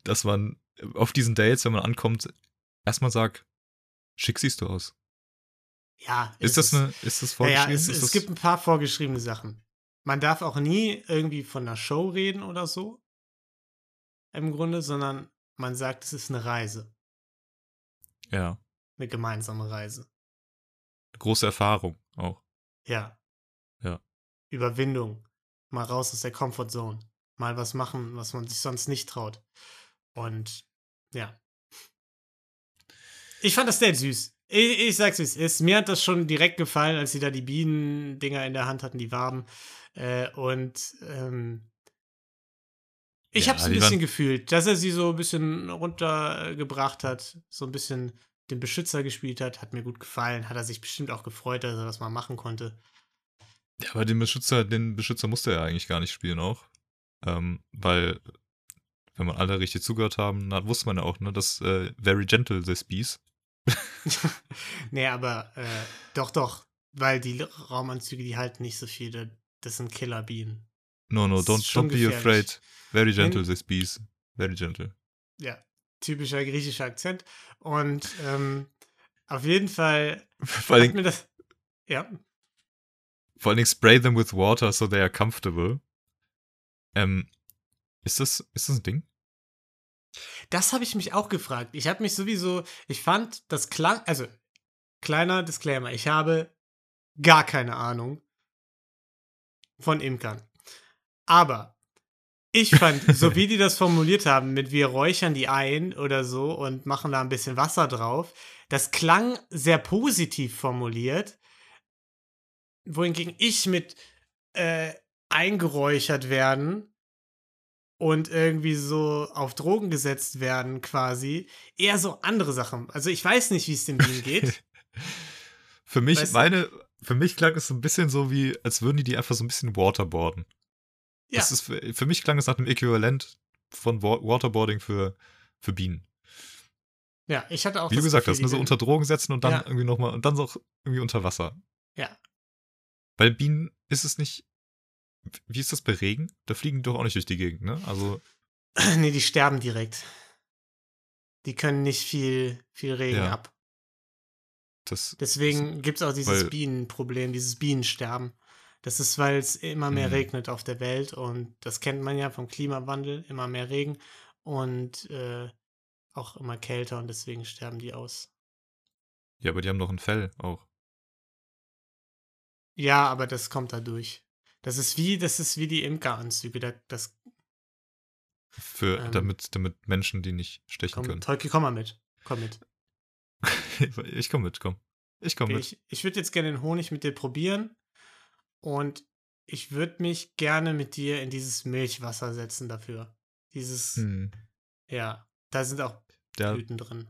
dass man auf diesen Dates, wenn man ankommt, erstmal sagt, schick siehst du aus. Ja, Ist es das eine, ist das vorgeschrieben? ja, es, es gibt ein paar vorgeschriebene Sachen. Man darf auch nie irgendwie von einer Show reden oder so. Im Grunde, sondern man sagt, es ist eine Reise. ja, Eine gemeinsame Reise. große Erfahrung auch. Ja. Ja. Überwindung. Mal raus aus der Comfortzone. Mal was machen, was man sich sonst nicht traut. Und ja. Ich fand das sehr süß. Ich, ich sag's wie es ist. Mir hat das schon direkt gefallen, als sie da die Bienendinger in der Hand hatten, die Waben. Äh, und ähm, ich Ja, hab's ein bisschen waren- gefühlt, dass er sie so ein bisschen runtergebracht hat, so ein bisschen den Beschützer gespielt hat, hat mir gut gefallen. Hat er sich bestimmt auch gefreut, dass er das mal machen konnte. Ja, aber den Beschützer, den Beschützer musste er eigentlich gar nicht spielen auch. Ähm, weil, wenn man alle richtig zugehört haben, dann wusste man ja auch, ne, dass äh, Very Gentle this Bees. nee, aber äh, doch, doch, weil die Raumanzüge, die halten nicht so viel. da- Das sind Killerbienen. No, no, don't, don't be afraid. Very gentle this Bees. Very gentle. Ja, typischer griechischer Akzent. Und ähm, auf jeden Fall Vor hat mir das. Ja, vor allen Dingen spray them with water so they are comfortable. Ähm, ist das, ist das ein Ding? Das habe ich mich auch gefragt. Ich habe mich sowieso, ich fand, das klang, also kleiner Disclaimer, ich habe gar keine Ahnung von Imkern. Aber ich fand, so wie die das formuliert haben, mit wir räuchern die ein oder so und machen da ein bisschen Wasser drauf, das klang sehr positiv formuliert, wohingegen ich mit äh, eingeräuchert werden und irgendwie so auf Drogen gesetzt werden quasi, eher so andere Sachen. Also ich weiß nicht, wie es dem Bienen geht. Für mich, Weißt meine, für mich klang es so ein bisschen so wie, als würden die die einfach so ein bisschen waterboarden. Ja. Das ist für, für mich klang es nach dem Äquivalent von Wa- Waterboarding für, für Bienen. Ja, ich hatte auch Wie du das gesagt Gefühl, hast, ne, so unter Drogen setzen und dann Ja. irgendwie nochmal, und dann auch irgendwie unter Wasser. Ja. Bei Bienen ist es nicht, wie ist das bei Regen? Da fliegen die doch auch nicht durch die Gegend, ne? Also, nee, die sterben direkt. Die können nicht viel, viel Regen Ja. ab. das, Deswegen gibt es auch dieses Bienenproblem, dieses Bienensterben. Das ist, weil es immer mehr Mhm. regnet auf der Welt und das kennt man ja vom Klimawandel, immer mehr Regen und äh, auch immer kälter und deswegen sterben die aus. ja, aber die haben doch ein Fell auch. Ja, aber das kommt dadurch. Das ist wie, das ist wie die Imkeranzüge. Da, das Für, Ähm. damit, damit Menschen die nicht stechen komm, können. Tolki, komm mal mit. Komm mit. ich komm mit, komm. Ich komm Okay, mit. ich ich würde jetzt gerne den Honig mit dir probieren und ich würde mich gerne mit dir in dieses Milchwasser setzen dafür. Dieses, Hm. ja, da sind auch Blüten drin.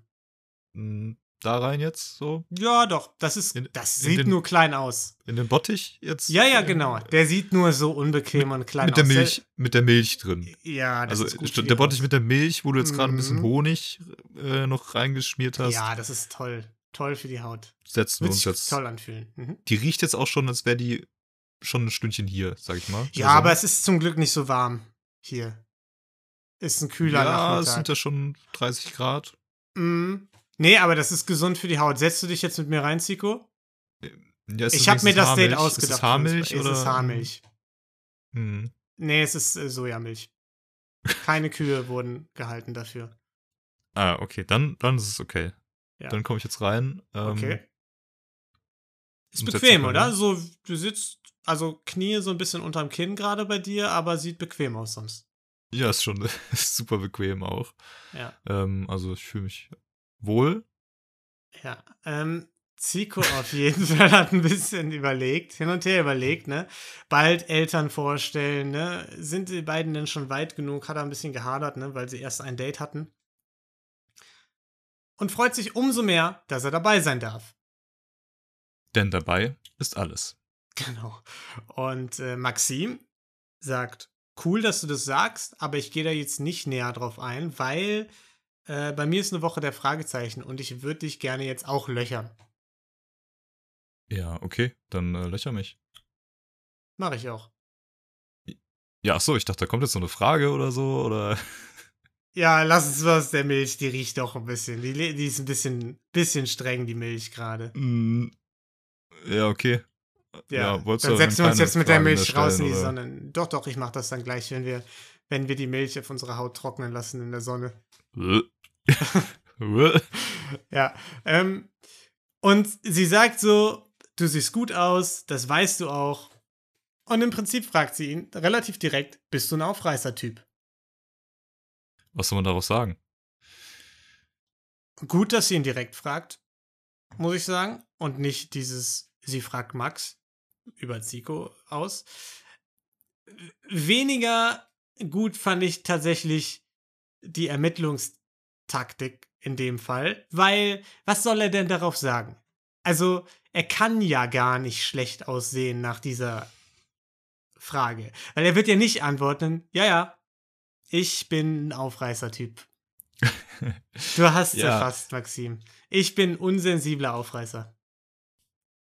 Da rein jetzt so? Ja, doch, das ist, In- das sieht den- nur klein aus. In den Bottich jetzt? Ja, ja, genau. Der sieht nur so unbequem und klein Mit der aus. Milch, mit der Milch drin. Ja, das Also ist die der Bottich Haut. mit der Milch, wo du jetzt gerade ein bisschen Mhm. Honig äh, noch reingeschmiert hast, Ja, das ist toll. Toll für die Haut. setzen wir Wird uns sich jetzt. toll anfühlen. Mhm. Die riecht jetzt auch schon, als wäre die schon ein Stündchen hier, sag ich mal. Ja, aber es ist zum Glück nicht so warm hier. Ist ein kühler Ja, es Nachmittag. sind ja schon 30 Grad. Mm. Nee, aber das ist gesund für die Haut. Setzt du dich jetzt mit mir rein, Zico? Ja, ist Ich habe mir das Date Haarmilch? ausgedacht. Ist es Haarmilch oder? Es ist Haarmilch. Hm. Nee, es ist äh, Sojamilch. Keine Kühe wurden gehalten dafür. Ah, okay, dann, dann ist es okay. Ja. Dann komme ich jetzt rein. Ähm, Okay. Ist bequem, oder? hin. So, du sitzt, also Knie so ein bisschen unterm Kinn gerade bei dir, aber sieht bequem aus sonst. Ja, ist schon ist super bequem auch. Ja. Ähm, also ich fühle mich wohl. Ja. Ähm, Zico auf jeden Fall hat ein bisschen überlegt, hin und her überlegt, ne? Bald Eltern vorstellen, ne? Sind die beiden denn schon weit genug? Hat er ein bisschen gehadert, ne? Weil sie erst ein Date hatten. Und freut sich umso mehr, dass er dabei sein darf. Denn dabei ist alles. Genau. Und äh, Maxim sagt, cool, dass du das sagst, aber ich gehe da jetzt nicht näher drauf ein, weil äh, bei mir ist eine Woche der Fragezeichen und ich würde dich gerne jetzt auch löchern. Ja, okay, dann äh, löcher mich. Mache ich auch. Ja, ach so, ich dachte, da kommt jetzt noch eine Frage oder so, oder? Ja, lass uns was der Milch, die riecht doch ein bisschen. Die, die ist ein bisschen, bisschen streng, die Milch gerade. Mm, ja, okay. Ja, wolltest dann setzen wir uns jetzt mit der Fragen mehr Milch raus in die Sonne. Doch, doch, ich mache das dann gleich, wenn wir, wenn wir die Milch auf unserer Haut trocknen lassen in der Sonne. Ja. Ähm, und sie sagt so, du siehst gut aus, das weißt du auch. Und im Prinzip fragt sie ihn relativ direkt, bist du ein Aufreißer-Typ? Was soll man daraus sagen? Gut, dass sie ihn direkt fragt, muss ich sagen. Und nicht dieses, sie fragt Max über Zico aus. Weniger gut fand ich tatsächlich die Ermittlungstaktik in dem Fall, weil was soll er denn darauf sagen? Also, er kann ja gar nicht schlecht aussehen nach dieser Frage, weil er wird ja nicht antworten, ja, ja, ich bin ein Aufreißer-Typ. Du hast Ja. erfasst, Maxim. Ich bin unsensibler Aufreißer.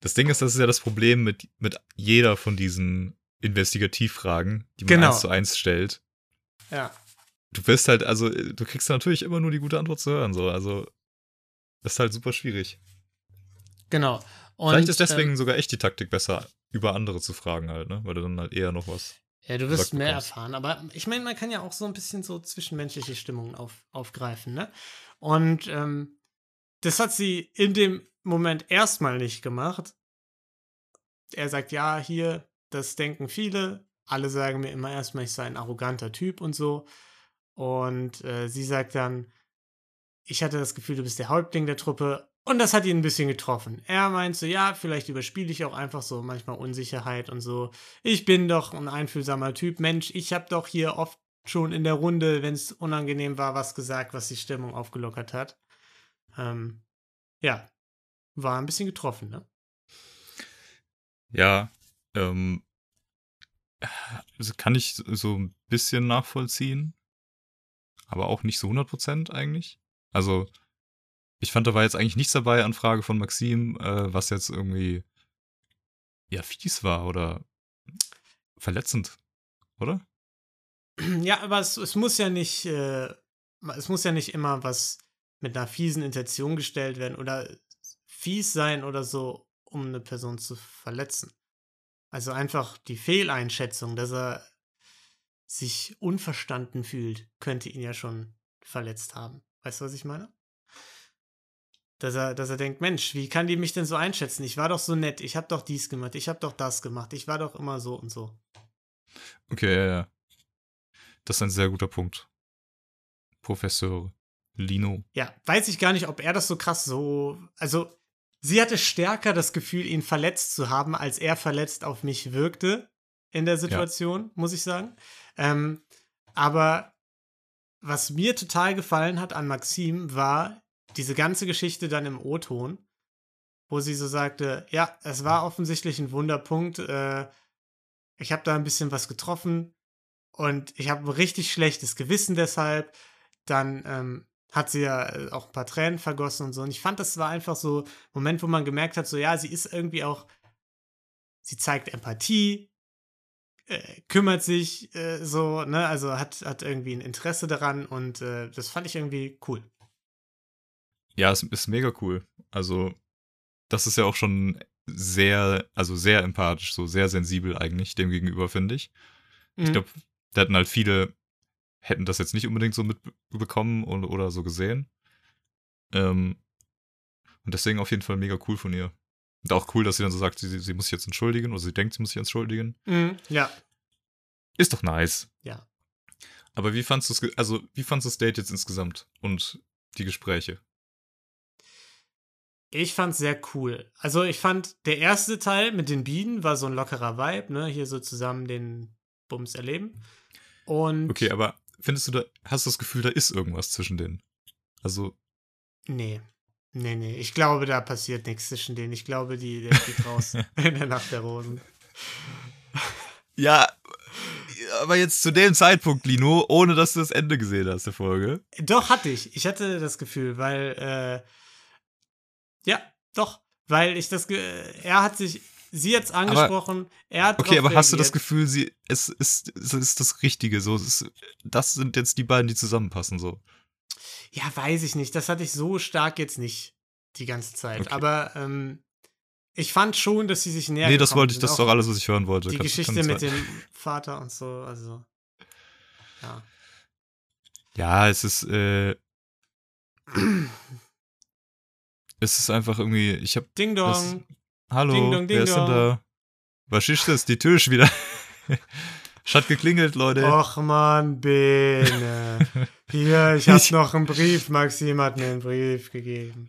Das Ding ist, das ist ja das Problem mit, mit jeder von diesen Investigativfragen, die man Genau. eins zu eins stellt. Ja. Du wirst halt, also, du kriegst natürlich immer nur die gute Antwort zu hören, so. Also, das ist halt super schwierig. Genau. Und, Vielleicht ist deswegen Ähm, sogar echt die Taktik besser, über andere zu fragen halt, ne? Weil du dann halt eher noch was. ja, du wirst mehr bekommst. erfahren. Aber ich meine, man kann ja auch so ein bisschen so zwischenmenschliche Stimmungen auf, aufgreifen, ne? Und ähm, das hat sie in dem Moment erstmal nicht gemacht. Er sagt, ja, hier, das denken viele. Alle sagen mir immer erstmal, ich sei ein arroganter Typ und so. Und äh, sie sagt dann, ich hatte das Gefühl, du bist der Häuptling der Truppe. Und das hat ihn ein bisschen getroffen. Er meint so, ja, vielleicht überspiele ich auch einfach so manchmal Unsicherheit und so. Ich bin doch ein einfühlsamer Typ. Mensch, ich habe doch hier oft schon in der Runde, wenn es unangenehm war, was gesagt, was die Stimmung aufgelockert hat. Ähm, ja, war ein bisschen getroffen, ne? Ja, ähm, also kann ich so ein bisschen nachvollziehen, aber auch nicht so 100% eigentlich. Also, ich fand, da war jetzt eigentlich nichts dabei an Frage von Maxim, äh, was jetzt irgendwie ja fies war oder verletzend, oder? Ja, aber es, es muss ja nicht, äh, es muss ja nicht immer was mit einer fiesen Intention gestellt werden oder fies sein oder so, um eine Person zu verletzen. Also einfach die Fehleinschätzung, dass er sich unverstanden fühlt, könnte ihn ja schon verletzt haben. Weißt du, was ich meine? Dass er, dass er denkt, Mensch, wie kann die mich denn so einschätzen? Ich war doch so nett, ich habe doch dies gemacht, ich habe doch das gemacht, ich war doch immer so und so. Okay, ja, ja. Das ist ein sehr guter Punkt. Professor Lino. Ja, weiß ich gar nicht, ob er das so krass so. Also, sie hatte stärker das Gefühl, ihn verletzt zu haben, als er verletzt auf mich wirkte in der Situation, ja. muss ich sagen. Ähm, aber was mir total gefallen hat an Maxim, war diese ganze Geschichte dann im O-Ton, wo sie so sagte, ja, es war offensichtlich ein Wunderpunkt. Äh, ich habe da ein bisschen was getroffen und ich habe ein richtig schlechtes Gewissen deshalb. Dann ähm, hat sie ja äh, auch ein paar Tränen vergossen und so. Und ich fand, das war einfach so ein Moment, wo man gemerkt hat, so ja, sie ist irgendwie auch, sie zeigt Empathie, äh, kümmert sich äh, so, ne, also hat, hat irgendwie ein Interesse daran und äh, das fand ich irgendwie cool. Ja, es ist mega cool. Also, das ist ja auch schon sehr, also sehr empathisch, so sehr sensibel eigentlich dem gegenüber, finde ich. Mhm. Ich glaube, da hätten halt viele, hätten das jetzt nicht unbedingt so mitbekommen und, oder so gesehen. Ähm, und deswegen auf jeden Fall mega cool von ihr. Und auch cool, dass sie dann so sagt, sie, sie muss sich jetzt entschuldigen oder sie denkt, sie muss sich entschuldigen. Mhm, ja. Ist doch nice. Ja. Aber wie fandst du es, also wie fandst du das Date jetzt insgesamt und die Gespräche? Ich fand's sehr cool. Also ich fand, der erste Teil mit den Bienen war so ein lockerer Vibe, ne? Hier so zusammen den Bums erleben. Und. Okay, aber findest du da, hast du das Gefühl, da ist irgendwas zwischen denen? Also. Nee. Nee, nee. Ich glaube, da passiert nichts zwischen denen. Ich glaube, die, der geht raus in der Nacht der Rosen. Ja, aber jetzt zu dem Zeitpunkt, Lino, ohne dass du das Ende gesehen hast, der Folge. Doch, hatte ich. Ich hatte das Gefühl, weil äh, ja, doch. Weil ich das, er hat sich, sie jetzt angesprochen, aber, er hat. Okay, aber reagiert. hast du das Gefühl, sie, es ist, es ist das Richtige, so, ist, das sind jetzt die beiden, die zusammenpassen, so. Ja, weiß ich nicht. Das hatte ich so stark jetzt nicht die ganze Zeit. Okay. Aber ähm, ich fand schon, dass sie sich näher. Nee, das wollte ich, das ist doch alles, was ich hören wollte. Die Geschichte mit dem Vater und so, also. Ja. Ja, es ist, äh, es ist einfach irgendwie, ich hab. Ding Dong. Das, hallo, ding dong, ding wer ist denn da? Was ist das? Die Tür ist wieder. Hat geklingelt, Leute. Och man, Bene. Hier, ich hab noch einen Brief. Maxim hat mir einen Brief gegeben.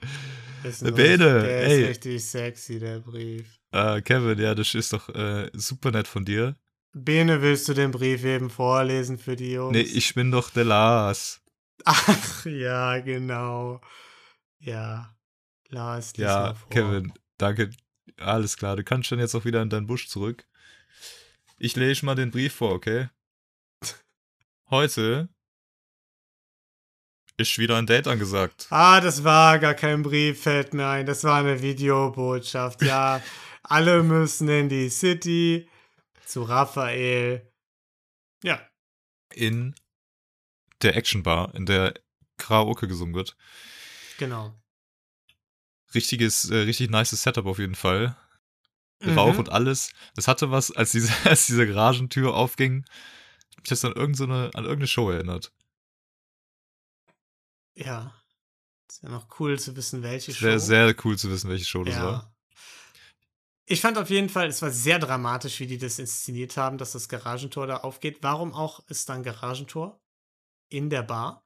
Ist der Bene, der ey. ist richtig sexy, der Brief. Ah, Kevin, ja, das ist doch äh, super nett von dir. Bene, willst du den Brief eben vorlesen für die Jungs? Nee, ich bin doch der Lars. Ach, ja, genau. Ja. Lars, lies Ja, Kevin, danke. Alles klar, du kannst schon jetzt auch wieder in deinen Busch zurück. Ich lese mal den Brief vor, okay? Heute ist wieder ein Date angesagt. Ah, das war gar kein Brief, fällt mir ein. Das war eine Videobotschaft. Ja, alle müssen in die City zu Raphael. Ja. In der Action Bar, in der Karaoke gesungen wird. Genau richtiges, äh, richtig nices Setup auf jeden Fall. Rauch mhm. und alles. Das hatte was, als diese, als diese Garagentür aufging, mich das an irgendeine, an irgendeine Show erinnert. Ja. Ist ja noch cool zu wissen, welche Show. Sehr, sehr cool zu wissen, welche Show das ja. war. Ich fand auf jeden Fall, es war sehr dramatisch, wie die das inszeniert haben, dass das Garagentor da aufgeht. Warum auch ist da ein Garagentor in der Bar?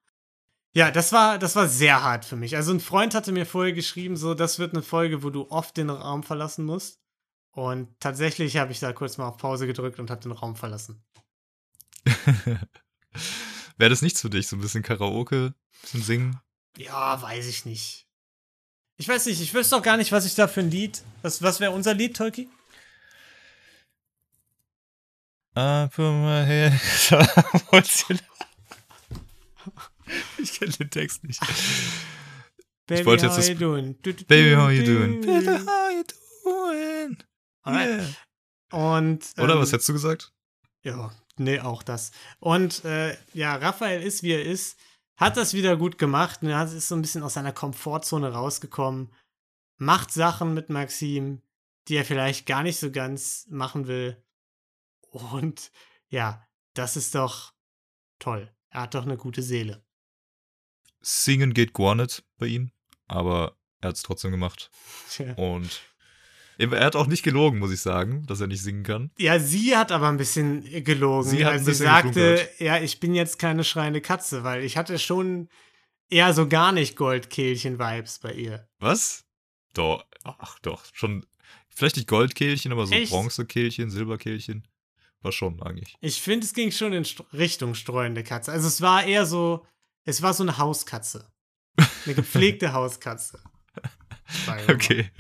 Ja, das war, das war sehr hart für mich. Also ein Freund hatte mir vorher geschrieben, so, das wird eine Folge, wo du oft den Raum verlassen musst. Und tatsächlich habe ich da kurz mal auf Pause gedrückt und habe den Raum verlassen. Wäre das nichts für dich? So ein bisschen Karaoke, ein bisschen singen? Ja, weiß ich nicht. Ich weiß nicht, ich wüsste doch gar nicht, was ich da für ein Lied. Was, was wäre unser Lied, Tolki? I put my head Ich kenne den Text nicht. Baby, wollte how jetzt das- you doing? Baby, how you doing? Baby, how you doing? Alright. Yeah. Und, Oder ähm, was hättest du gesagt? Ja, nee, auch das. Und äh, ja, Raphael ist, wie er ist, hat das wieder gut gemacht. Ne? Hat- Ist so ein bisschen aus seiner Komfortzone rausgekommen. Macht Sachen mit Maxim, die er vielleicht gar nicht so ganz machen will. Und ja, das ist doch toll. Er hat doch eine gute Seele. Singen geht gar nicht bei ihm, aber er hat es trotzdem gemacht. Tja. Und er hat auch nicht gelogen, muss ich sagen, dass er nicht singen kann. Ja, sie hat aber ein bisschen gelogen. Sie hat ein als sie bisschen sagte, geflunkert. ja, ich bin jetzt keine schreiende Katze, weil ich hatte schon eher so gar nicht Goldkehlchen-Vibes bei ihr. Was? Doch, ach doch, schon, vielleicht nicht Goldkehlchen, aber so Echt? Bronzekehlchen, Silberkehlchen. War schon eigentlich. Ich finde, es ging schon in Richtung streuende Katze. Also es war eher so, es war so eine Hauskatze. Eine gepflegte Hauskatze. Okay.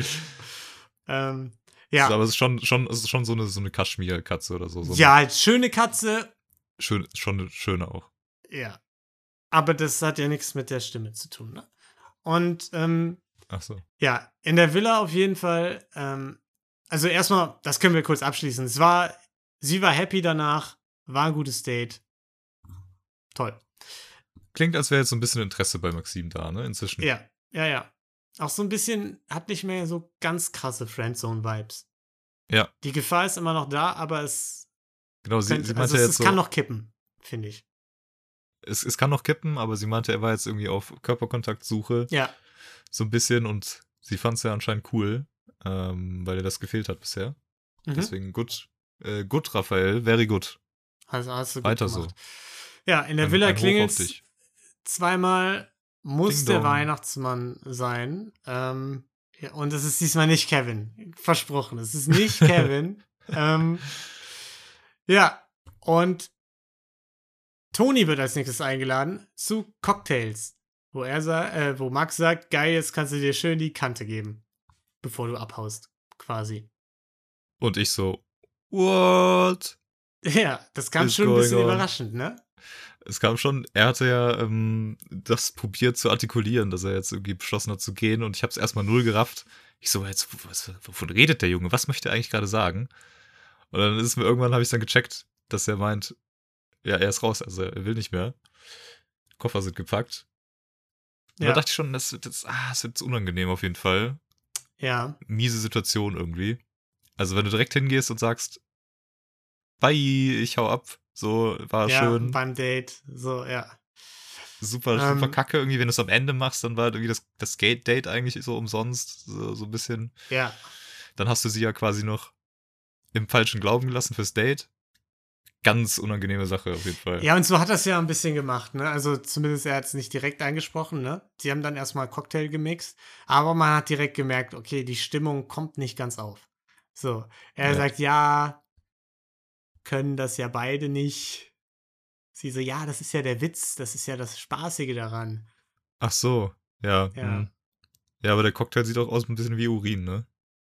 Ähm, Ja. aber es ist schon, schon, es ist schon so eine, so eine Kaschmir-Katze oder so. so ja, halt schöne Katze, Schön, schon eine schöne auch. ja. Aber das hat ja nichts mit der Stimme zu tun, ne? Und ähm, Ach so. ja, in der Villa auf jeden Fall. Ähm, also erstmal, das können wir kurz abschließen. Es war, sie war happy danach, war ein gutes Date. Toll. Klingt, als wäre jetzt so ein bisschen Interesse bei Maxim da, ne? Inzwischen. Ja, ja, ja. Auch so ein bisschen, hat nicht mehr so ganz krasse Friendzone-Vibes. Ja. Die Gefahr ist immer noch da, aber es, Genau, sie, könnte, sie meinte also es, jetzt es so, kann noch kippen, finde ich. es, es kann noch kippen, aber sie meinte, er war jetzt irgendwie auf Körperkontaktsuche, Ja, so ein bisschen und sie fand es ja anscheinend cool, ähm, weil ihr das gefehlt hat bisher. mhm. Deswegen gut, äh, gut, Raphael, very good. also hast du gut Weiter gemacht. so. Ja, in der Villa klingelt zweimal, muss der. Weihnachtsmann sein. Ähm, ja, und es ist diesmal nicht Kevin. Versprochen, es ist nicht Kevin. ähm, ja, und Toni wird als nächstes eingeladen zu Cocktails, wo er äh, wo Max sagt, geil, jetzt kannst du dir schön die Kante geben, bevor du abhaust, quasi. Und ich so, what? Ja, das kam schon ein bisschen on. überraschend, ne? Es kam schon, er hatte ja ähm, das probiert zu artikulieren, dass er jetzt irgendwie beschlossen hat zu gehen und ich habe es erstmal null gerafft. Ich so, jetzt, was, wovon redet der Junge? Was möchte er eigentlich gerade sagen? Und dann ist mir irgendwann, habe ich dann gecheckt, dass er meint, ja, er ist raus, also er will nicht mehr. Koffer sind gepackt. Ja. da dachte ich schon, das, wird jetzt, ah, das wird jetzt unangenehm auf jeden Fall. Ja, Miese Situation irgendwie. Also wenn du direkt hingehst und sagst, bye, ich hau ab, so, war ja, schön. beim Date, so, ja. super, Ähm, super kacke irgendwie, wenn du es am Ende machst, dann war halt irgendwie das, das Gate-Date eigentlich so umsonst, so, so ein bisschen. Ja, Dann hast du sie ja quasi noch im falschen Glauben gelassen fürs Date. Ganz unangenehme Sache auf jeden Fall. Ja, und so hat das ja ein bisschen gemacht, ne? Also zumindest er hat es nicht direkt angesprochen, ne? Sie haben dann erstmal Cocktail gemixt, aber man hat direkt gemerkt, okay, die Stimmung kommt nicht ganz auf. So, er Ja. sagt, ja, können das ja beide nicht. Sie so, ja, das ist ja der Witz, das ist ja das Spaßige daran. Ach so, ja. Ja. hm. Ja, aber der Cocktail sieht auch aus ein bisschen wie Urin, ne?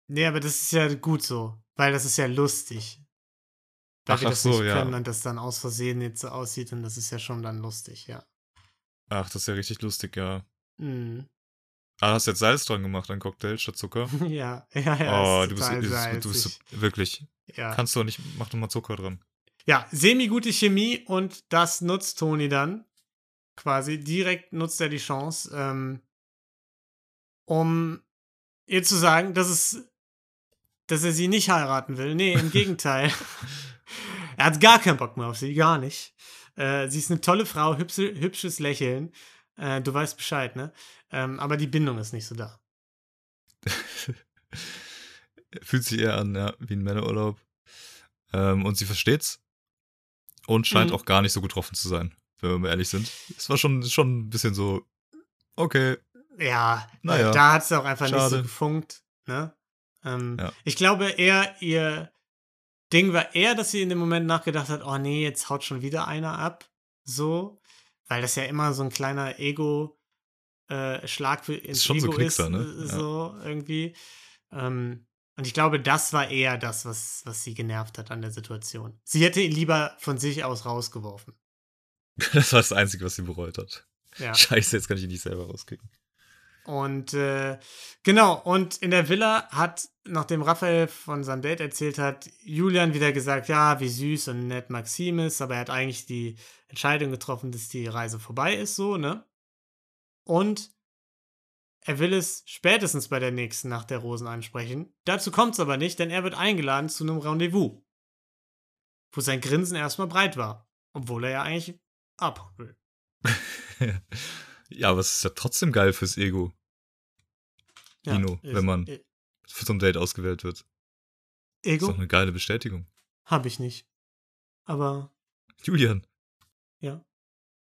Nee, aber das ist ja gut so, weil das ist ja lustig. Weil Ach, wir ach das so, nicht ja. können und das dann aus Versehen jetzt so aussieht und das ist ja schon dann lustig, ja. Ach, das ist ja richtig lustig, ja. Mhm. Ah, hast jetzt Salz dran gemacht, dein Cocktail, statt Zucker? Ja, ja, ja. oh, du bist, du bist, du bist wirklich. Ja. Kannst du nicht, mach doch mal Zucker dran. ja, semi-gute Chemie und das nutzt Toni dann quasi. Direkt nutzt er die Chance, ähm, um ihr zu sagen, dass es, dass er sie nicht heiraten will. Nee, im Gegenteil. er hat gar keinen Bock mehr auf sie, gar nicht. Äh, sie ist eine tolle Frau, hübsche, hübsches Lächeln. Äh, du weißt Bescheid, ne? Ähm, aber die Bindung ist nicht so da. Fühlt sich eher an, ja, wie ein Männerurlaub. Ähm, und sie versteht's. Und scheint Mhm. auch gar nicht so getroffen zu sein, wenn wir mal ehrlich sind. Es war schon, schon ein bisschen so, okay, Ja, Naja, da hat es auch einfach nicht so schade. gefunkt. Ne? Ähm, Ja. Ich glaube eher, ihr Ding war eher, dass sie in dem Moment nachgedacht hat, oh nee, jetzt haut schon wieder einer ab. So. Weil das ja immer so ein kleiner Ego- äh, Schlag für ins schon so Ego Knickser, ist, ne? äh, Ja. so irgendwie. Ähm, und ich glaube, das war eher das, was, was sie genervt hat an der Situation. Sie hätte ihn lieber von sich aus rausgeworfen. das war das Einzige, was sie bereut hat. Ja. Scheiße, jetzt kann ich ihn nicht selber rauskicken. Und äh, genau, und in der Villa hat, nachdem Raphael von seinem Date erzählt hat, Julian wieder gesagt, ja, wie süß und nett Maxim ist, aber er hat eigentlich die Entscheidung getroffen, dass die Reise vorbei ist, so, ne? Und er will es spätestens bei der nächsten Nacht der Rosen ansprechen. Dazu kommt es aber nicht, denn er wird eingeladen zu einem Rendezvous, wo sein Grinsen erstmal breit war, obwohl er ja eigentlich abhauen will. ja, aber es ist ja trotzdem geil fürs Ego. Ja, Kino, ist- wenn man äh, für so ein Date ausgewählt wird. Ist Ego doch eine geile Bestätigung. habe ich nicht. Aber Julian, ja.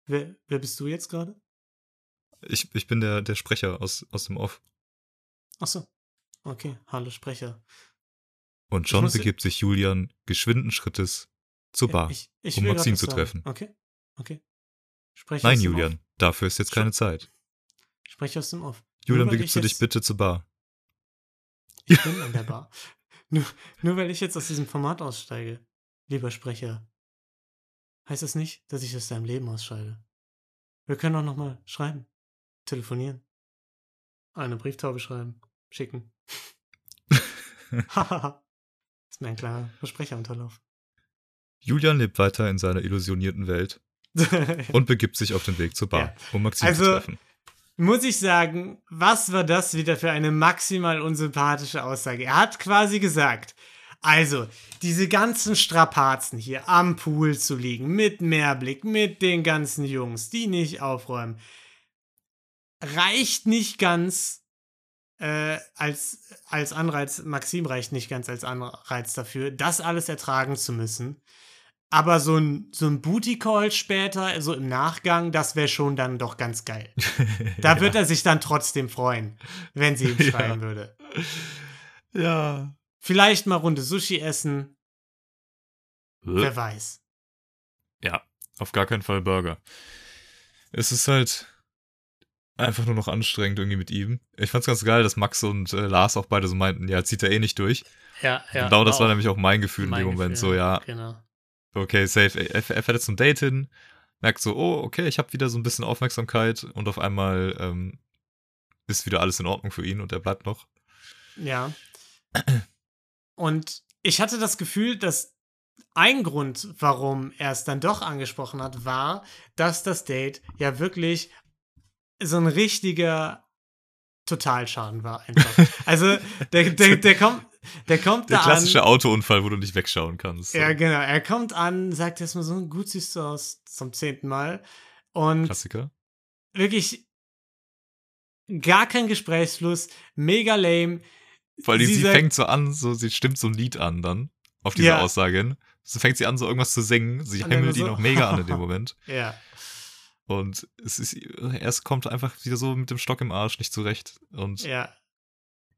Wer, wer bist du jetzt gerade? Ich, ich bin der, der Sprecher aus, aus dem Off. Ach so. Okay, hallo Sprecher. Und schon muss- begibt sich Julian geschwinden Schrittes zur Bar, ich, ich um Maxim zu sagen. treffen. Okay, okay. Spreche Nein, Julian, Off. dafür ist jetzt keine Zeit. Spreche aus dem Off. Julian, begibst du dich bitte zur Bar. Ich bin an der Bar. Nur, nur weil ich jetzt aus diesem Format aussteige, lieber Sprecher, heißt das nicht, dass ich aus deinem Leben ausscheide. Wir können auch nochmal schreiben, telefonieren, eine Brieftaube schreiben, schicken. Hahaha. ist mir ein kleiner Versprecherunterlauf. Julian lebt weiter in seiner illusionierten Welt und begibt sich auf den Weg zur Bar, Ja. um Maxim Also- zu treffen. muss ich sagen, was war das wieder für eine maximal unsympathische Aussage? Er hat quasi gesagt, also, diese ganzen Strapazen hier am Pool zu liegen, mit Mehrblick, mit den ganzen Jungs, die nicht aufräumen, reicht nicht ganz äh, als, als Anreiz, Maxim reicht nicht ganz als Anreiz dafür, das alles ertragen zu müssen. Aber so ein, so ein Booty-Call später, so im Nachgang, das wäre schon dann doch ganz geil. Da wird er sich dann trotzdem freuen, wenn sie ihm Ja. schreiben würde. Ja. Vielleicht mal Runde Sushi essen, Äh. wer weiß. Ja, auf gar keinen Fall Burger. Es ist halt einfach nur noch anstrengend irgendwie mit ihm. Ich fand's ganz geil, dass Max und äh, Lars auch beide so meinten, ja, zieht er eh nicht durch. Ja, ja. genau das war nämlich auch mein Gefühl mein in dem Moment. Gefühl, So, ja, Genau. okay, safe. Er, er fährt jetzt zum Date hin, merkt so, oh, okay, ich habe wieder so ein bisschen Aufmerksamkeit und auf einmal ähm, ist wieder alles in Ordnung für ihn und er bleibt noch. Ja. Und ich hatte das Gefühl, dass ein Grund, warum er es dann doch angesprochen hat, war, dass das Date ja wirklich so ein richtiger Totalschaden war einfach. Also der, der, der kommt, der kommt Der da klassische an. Autounfall, wo du nicht wegschauen kannst. So. Ja, genau. Er kommt an, sagt erstmal so, gut siehst du aus zum zehnten Mal. Und Klassiker. wirklich gar kein Gesprächsfluss, mega lame. Vor allem, Sie sie, sagt- fängt so an, so, sie stimmt so ein Lied an dann, auf diese Ja. Aussage hin. So fängt sie an, so irgendwas zu singen. Sie himmelt so- ihn noch mega an in dem Moment. Ja. Und es ist, erst kommt einfach wieder so mit dem Stock im Arsch nicht zurecht und Ja.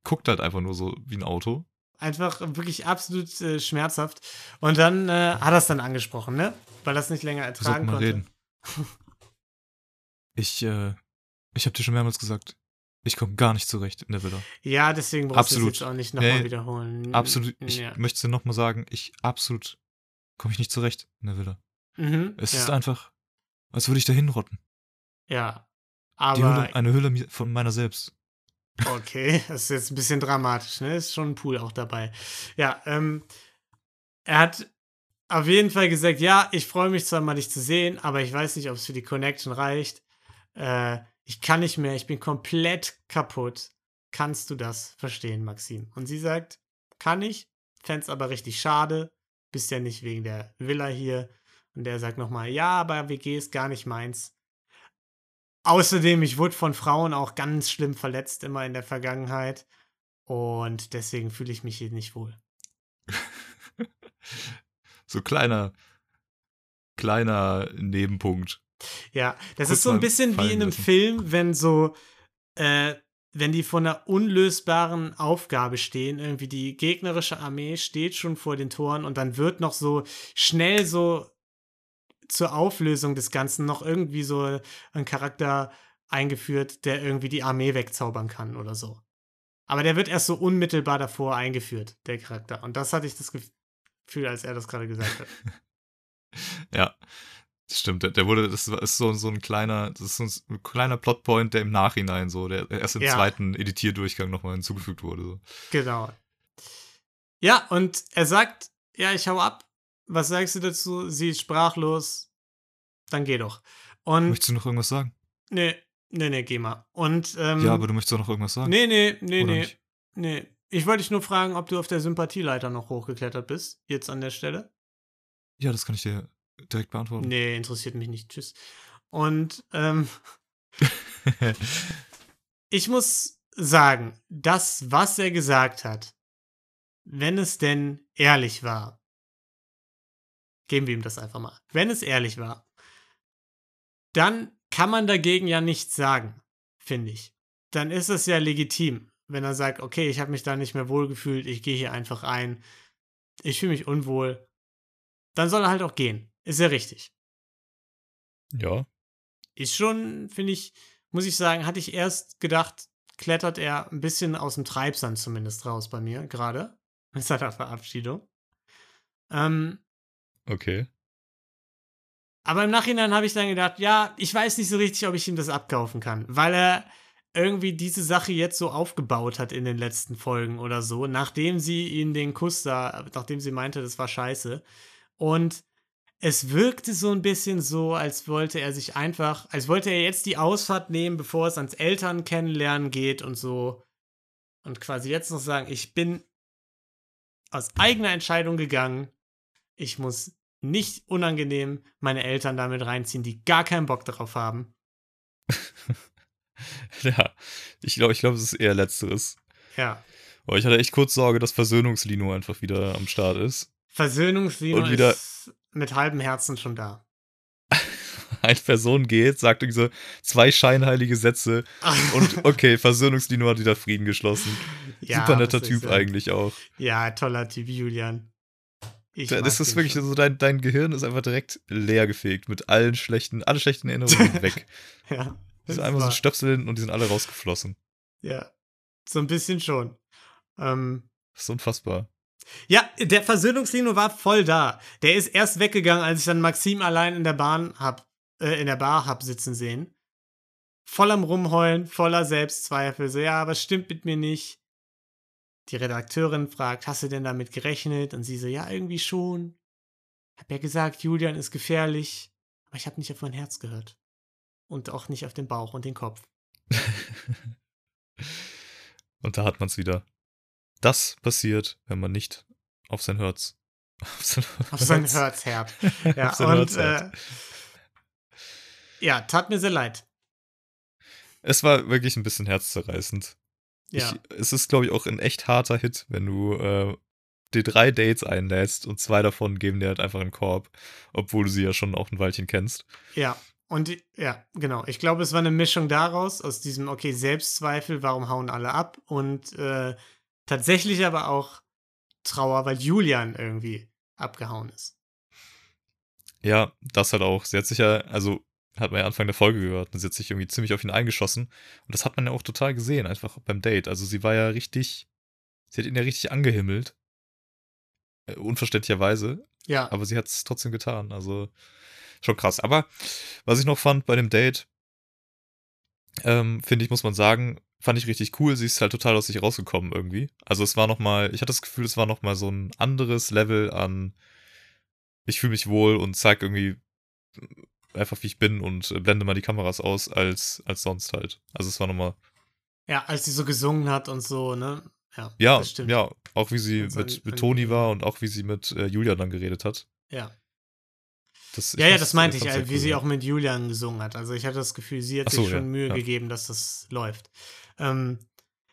guckt halt einfach nur so wie ein Auto. Einfach wirklich absolut äh, schmerzhaft. Und dann äh, hat er es dann angesprochen, ne? Weil er es nicht länger ertragen mal konnte. reden. Ich, äh, ich habe dir schon mehrmals gesagt, ich komme gar nicht zurecht in der Villa. Ja, deswegen brauchst du es Absolut. jetzt auch nicht nochmal Nee, wiederholen. Absolut, ich Ja. möchte es dir nochmal sagen, ich absolut komme ich nicht zurecht in der Villa. Mhm. Es ja. ist einfach, als würde ich da hinrotten. ja. Die Aber Hülle, eine Hülle von meiner selbst. Okay, das ist jetzt ein bisschen dramatisch, ne? Ist schon ein Pool auch dabei. Ja, ähm, er hat auf jeden Fall gesagt, ja, ich freue mich zwar mal dich zu sehen, aber ich weiß nicht, ob es für die Connection reicht. Äh, ich kann nicht mehr, ich bin komplett kaputt. Kannst du das verstehen, Maxim? Und sie sagt, kann ich, fänd's aber richtig schade, bist ja nicht wegen der Villa hier. Und der sagt nochmal, ja, aber WG ist gar nicht meins. Außerdem, ich wurde von Frauen auch ganz schlimm verletzt immer in der Vergangenheit. Und deswegen fühle ich mich hier nicht wohl. So kleiner, kleiner Nebenpunkt. Ja, das Kurz ist so ein bisschen wie in einem lassen. Film, wenn so, äh, wenn die vor einer unlösbaren Aufgabe stehen, irgendwie die gegnerische Armee steht schon vor den Toren und dann wird noch so schnell so zur Auflösung des Ganzen noch irgendwie so ein Charakter eingeführt, der irgendwie die Armee wegzaubern kann oder so. Aber der wird erst so unmittelbar davor eingeführt, der Charakter. Und das hatte ich das Gefühl, als er das gerade gesagt hat. Ja. Das stimmt, der, der wurde, das ist so, so ein kleiner, das ist so ein kleiner Plotpoint, der im Nachhinein so, der erst im Ja. zweiten Editierdurchgang nochmal hinzugefügt wurde. So. Genau. Ja, und er sagt, ja, ich hau ab. Was sagst du dazu? Sie ist sprachlos. Dann geh doch. Und Möchtest du noch irgendwas sagen? nee, nee, nee, geh mal. Und ähm, ja, aber du möchtest doch noch irgendwas sagen. nee, nee, nee, Oder nee, nicht? nee. Ich wollte dich nur fragen, ob du auf der Sympathieleiter noch hochgeklettert bist, jetzt an der Stelle. Ja, das kann ich dir direkt beantworten. Nee, interessiert mich nicht. Tschüss. Und ähm, ich muss sagen, das, was er gesagt hat, wenn es denn ehrlich war, geben wir ihm das einfach mal. Wenn es ehrlich war, dann kann man dagegen ja nichts sagen, finde ich. Dann ist es ja legitim, wenn er sagt, okay, ich habe mich da nicht mehr wohlgefühlt, ich gehe hier einfach ein, ich fühle mich unwohl, dann soll er halt auch gehen. Ist ja richtig ja. ist schon, finde ich, muss ich sagen, hatte ich erst gedacht, klettert er ein bisschen aus dem Treibsand zumindest raus bei mir, gerade. Mit seiner Verabschiedung. Ähm, Okay. aber im Nachhinein habe ich dann gedacht, ja, ich weiß nicht so richtig, ob ich ihm das abkaufen kann, weil er irgendwie diese Sache jetzt so aufgebaut hat in den letzten Folgen oder so, nachdem sie ihn den Kuss da, nachdem sie meinte, das war scheiße. Und es wirkte so ein bisschen so, als wollte er sich einfach, als wollte er jetzt die Ausfahrt nehmen, bevor es ans Eltern kennenlernen geht und so. Und quasi jetzt noch sagen, ich bin aus eigener Entscheidung gegangen. Ich muss nicht unangenehm meine Eltern damit reinziehen, die gar keinen Bock darauf haben. ja. Ich glaube, ich glaube, es ist eher Letzteres. Ja. Aber ich hatte echt kurz Sorge, dass Versöhnungslino einfach wieder am Start ist. Wieder- ist mit halbem Herzen schon da. Eine Person geht, sagt irgendwie so zwei scheinheilige Sätze und okay, Versöhnungslino hat wieder Frieden geschlossen. Ja, Super netter Typ eigentlich auch. Ja, toller Typ, Julian. Ich das ist wirklich schon. so, dein, dein Gehirn ist einfach direkt leer gefegt mit allen schlechten, alle schlechten Erinnerungen weg. Ja. Das ist einmal so ein Stöpsel hin und die sind alle rausgeflossen. Ja. So ein bisschen schon. Ähm, Das ist unfassbar. Ja, der Versöhnungslino war voll da. Der ist erst weggegangen, als ich dann Maxim allein in der Bahn hab, äh, in der Bar hab sitzen sehen. Voll am Rumheulen, voller Selbstzweifel. So, ja, was stimmt mit mir nicht? Die Redakteurin fragt, hast du denn damit gerechnet? Und sie so, ja, irgendwie schon. Hab ja gesagt, Julian ist gefährlich. Aber ich hab nicht auf mein Herz gehört. Und auch nicht auf den Bauch und den Kopf. Und da hat man es wieder. Das passiert, wenn man nicht auf sein Herz. Auf sein, Auf sein Herz hört. Ja, und äh, ja, tat mir sehr leid. Es war wirklich ein bisschen herzzerreißend. Ja. Ich, es ist, glaube ich, auch ein echt harter Hit, wenn du äh, dir drei Dates einlädst und zwei davon geben dir halt einfach einen Korb, obwohl du sie ja schon auch ein Weilchen kennst. Ja, und die- ja, genau. Ich glaube, es war eine Mischung daraus, aus diesem, okay, Selbstzweifel, warum hauen alle ab? Und äh, tatsächlich aber auch Trauer, weil Julian irgendwie abgehauen ist. Ja, das halt auch. Sie hat sich ja, also hat man ja Anfang der Folge gehört, und sie hat sich irgendwie ziemlich auf ihn eingeschossen. Und das hat man ja auch total gesehen, einfach beim Date. Also sie war ja richtig, sie hat ihn ja richtig angehimmelt. Äh, unverständlicherweise. Ja, Aber sie hat es trotzdem getan. Also schon krass. Aber was ich noch fand bei dem Date, ähm, finde ich, muss man sagen, fand ich richtig cool. Sie ist halt total aus sich rausgekommen irgendwie. Also es war noch mal, ich hatte das Gefühl, es war noch mal so ein anderes Level an ich fühle mich wohl und zeig irgendwie einfach, wie ich bin und äh, blende mal die Kameras aus als, als sonst halt. Also es war noch mal, ja, als sie so gesungen hat und so, ne? Ja, ja, das stimmt. ja, auch wie sie mit, ein- mit Toni war und auch wie sie mit äh, Julia dann geredet hat. Ja, Das, ja, ja das meinte ich, äh, wie cool, sie auch mit Julian gesungen hat. Also ich hatte das Gefühl, sie hat so, sich schon ja, Mühe ja. gegeben, dass das läuft. Ähm,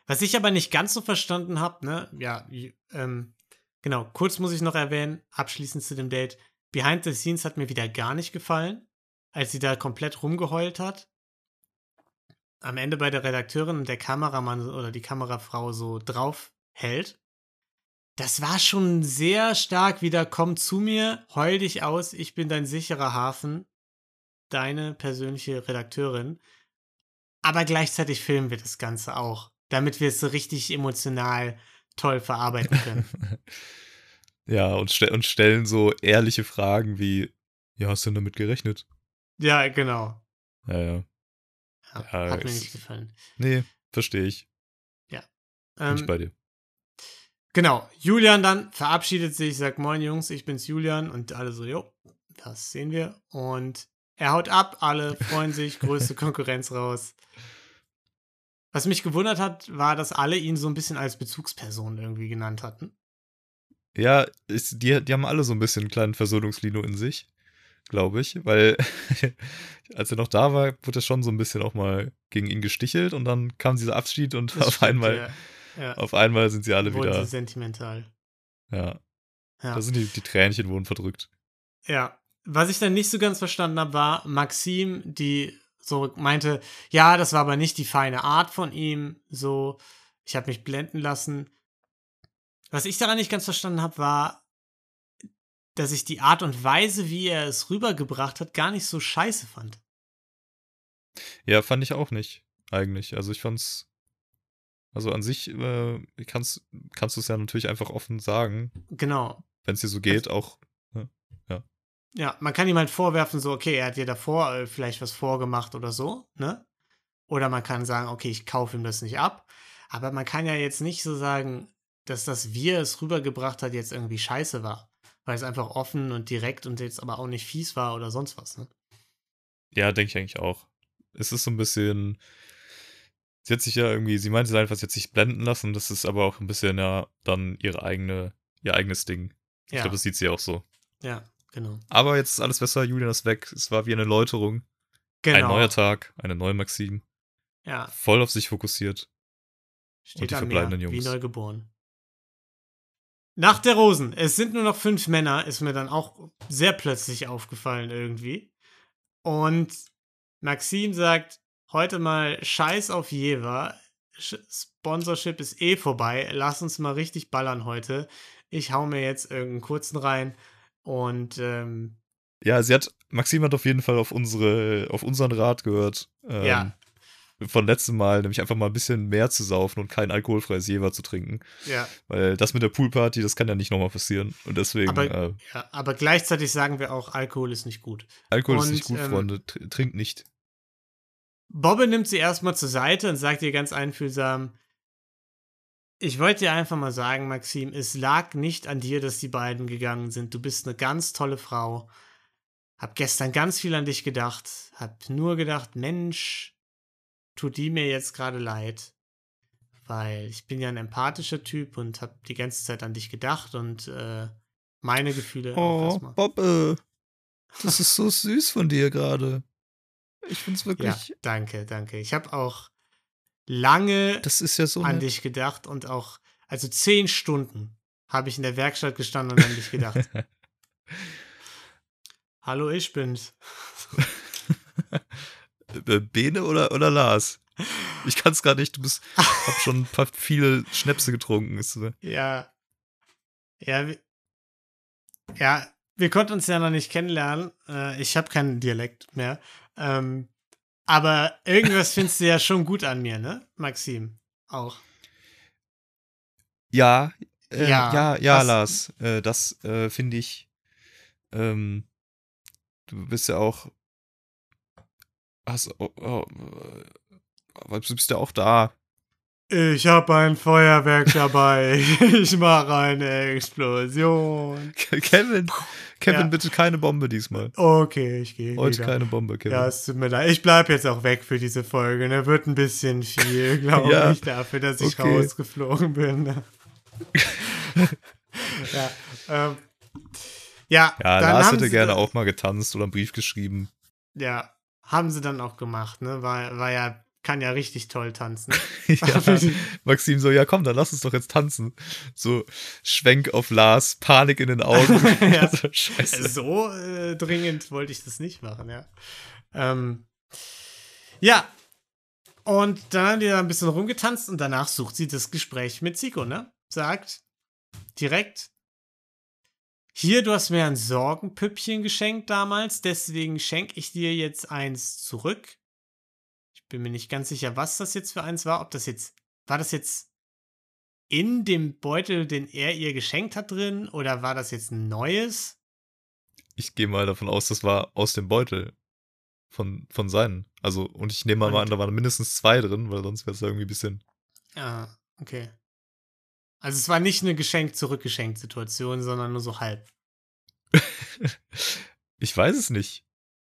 was ich aber nicht ganz so verstanden habe, ne, ja, ähm, genau, kurz muss ich noch erwähnen, abschließend zu dem Date, Behind the Scenes hat mir wieder gar nicht gefallen, als sie da komplett rumgeheult hat. Am Ende bei der Redakteurin und der Kameramann oder die Kamerafrau so drauf hält. Das war schon sehr stark wieder, komm zu mir, heul dich aus, ich bin dein sicherer Hafen, deine persönliche Redakteurin. Aber gleichzeitig filmen wir das Ganze auch, damit wir es so richtig emotional toll verarbeiten können. Ja, und, ste und stellen so ehrliche Fragen wie, Ja, hast du denn damit gerechnet? Ja, genau. Ja, ja. Ja, Ja, hat mir nicht gefallen. Nee, verstehe ich. Bin Ähm, ich bei dir. Genau, Julian dann verabschiedet sich, sagt Moin Jungs, ich bin's Julian und alle so, jo, das sehen wir. Und er haut ab, alle freuen sich, größte Konkurrenz raus. Was mich gewundert hat, war, dass alle ihn so ein bisschen als Bezugsperson irgendwie genannt hatten. Ja, ist, die, die haben alle so ein bisschen einen kleinen Versöhnungslino in sich, glaube ich, weil als er noch da war, wurde er schon so ein bisschen auch mal gegen ihn gestichelt und dann kam dieser Abschied und Das auf stimmt, einmal, Ja, ja. auf einmal sind sie alle Wurden wieder, sie sentimental. ja, Ja. da sind die, die Tränchen wurden verdrückt. Ja, was ich dann nicht so ganz verstanden habe, war Maxim, die so meinte, ja, das war aber nicht die feine Art von ihm, so, ich habe mich blenden lassen. Was ich daran nicht ganz verstanden habe, war, dass ich die Art und Weise, wie er es rübergebracht hat, gar nicht so scheiße fand. Ja, fand ich auch nicht, eigentlich. Also ich fand's, also an sich äh, kannst, kannst du es ja natürlich einfach offen sagen, Genau. wenn es dir so geht, auch, Ja, man kann ihm halt vorwerfen, so, okay, er hat dir davor äh, vielleicht was vorgemacht oder so, ne? Oder man kann sagen, okay, ich kaufe ihm das nicht ab. Aber man kann ja jetzt nicht so sagen, dass das, wie er es rübergebracht hat, jetzt irgendwie scheiße war. Weil es einfach offen und direkt und jetzt aber auch nicht fies war oder sonst was, ne? ja, denke ich eigentlich auch. Es ist so ein bisschen, sie hat sich ja irgendwie, sie meinte einfach, sie hat sich blenden lassen, das ist aber auch ein bisschen ja dann ihre eigene, ihr eigenes Ding. Ich Ja, glaube, das sieht sie auch so. ja, genau. Aber jetzt ist alles besser, Julian ist weg, es war wie eine Läuterung, Genau. ein neuer Tag, eine neue Maxim, Ja, voll auf sich fokussiert. steht die an mir, verbleibenden wie Jungs. Nach der Rosen. Es sind nur noch fünf Männer, ist mir dann auch sehr plötzlich aufgefallen irgendwie. Und Maxim sagt, heute mal Scheiß auf Jever. Sponsorship ist eh vorbei. Lass uns mal richtig ballern heute. Ich hau mir jetzt irgendeinen kurzen rein. Und ähm, Ja, sie hat, Maxim hat auf jeden Fall auf unsere, auf unseren Rat gehört. Ähm, Ja. Von letztem Mal, nämlich einfach mal ein bisschen mehr zu saufen und kein alkoholfreies Jever zu trinken. ja, Weil das mit der Poolparty, das kann ja nicht nochmal passieren. Und deswegen, Aber- äh, ja, aber gleichzeitig sagen wir auch, Alkohol ist nicht gut. Alkohol ist und, nicht gut, ähm, Freunde. Tr- Trinkt nicht. Bobbe nimmt sie erstmal zur Seite und sagt ihr ganz einfühlsam, ich wollte dir einfach mal sagen, Maxim, es lag nicht an dir, dass die beiden gegangen sind. Du bist eine ganz tolle Frau. Hab gestern ganz viel an dich gedacht. Hab nur gedacht, Mensch, tut die mir jetzt gerade leid. Weil ich bin ja ein empathischer Typ und hab die ganze Zeit an dich gedacht und äh, meine Gefühle erstmal. Bobbe. Das ist so süß von dir gerade. Ich find's Ja, danke, danke. Ich habe auch lange Das ist ja so. an nett. dich gedacht und auch, also zehn Stunden habe ich in der Werkstatt gestanden und an dich gedacht. Hallo, ich bin's. Äh, Bene oder, oder Lars? Ich kann's gar nicht. Du bist, hab schon ein paar viele Schnäpse getrunken. Ist, so- Ja. Ja, wir, ja, wir konnten uns ja noch nicht kennenlernen. Äh, ich habe keinen Dialekt mehr. Ähm, aber irgendwas findest du ja schon gut an mir, ne, Maxim? Auch. Ja, äh, Ja, ja, ja, Lars. Äh, das äh, finde ich. Ähm, du bist ja auch. Hast, oh, oh, äh, aber du bist ja auch da. Ich habe ein Feuerwerk dabei. Ich mache eine Explosion. Kevin, Kevin, Ja. bitte keine Bombe diesmal. Okay, ich gehe Heute wieder. keine Bombe, Kevin. Ja, es tut mir leid. Ich bleib jetzt auch weg für diese Folge. Ne? Wird ein bisschen viel, glaube Ja. ich, dafür, dass ich Okay. rausgeflogen bin. Ja, ähm, ja, ja, dann Lars hätte gerne auch mal getanzt oder einen Brief geschrieben. Ja, haben sie dann auch gemacht. Ne? War, war ja, kann ja richtig toll tanzen. ja, Maxim so, ja komm, dann lass uns doch jetzt tanzen. So, Schwenk auf Lars, Panik in den Augen. Ja. so, scheiße. so äh, dringend wollte ich das nicht machen, ja. Ähm, ja. Und dann haben die da ein bisschen rumgetanzt und danach sucht sie das Gespräch mit Zico, ne? Sagt direkt, hier, du hast mir ein Sorgenpüppchen geschenkt damals, deswegen schenke ich dir jetzt eins zurück. Ich bin mir nicht ganz sicher, was das jetzt für eins war. Ob das jetzt, war das jetzt in dem Beutel, den er ihr geschenkt hat, drin? Oder war das jetzt ein neues? ich gehe mal davon aus, das war aus dem Beutel von, von seinen. Also, und ich nehme mal, mal an, da waren mindestens zwei drin, weil sonst wäre es irgendwie ein bisschen. Ah, okay. Also es war nicht eine Geschenk-Zurückgeschenkt-Situation, sondern nur so halb. ich weiß es nicht.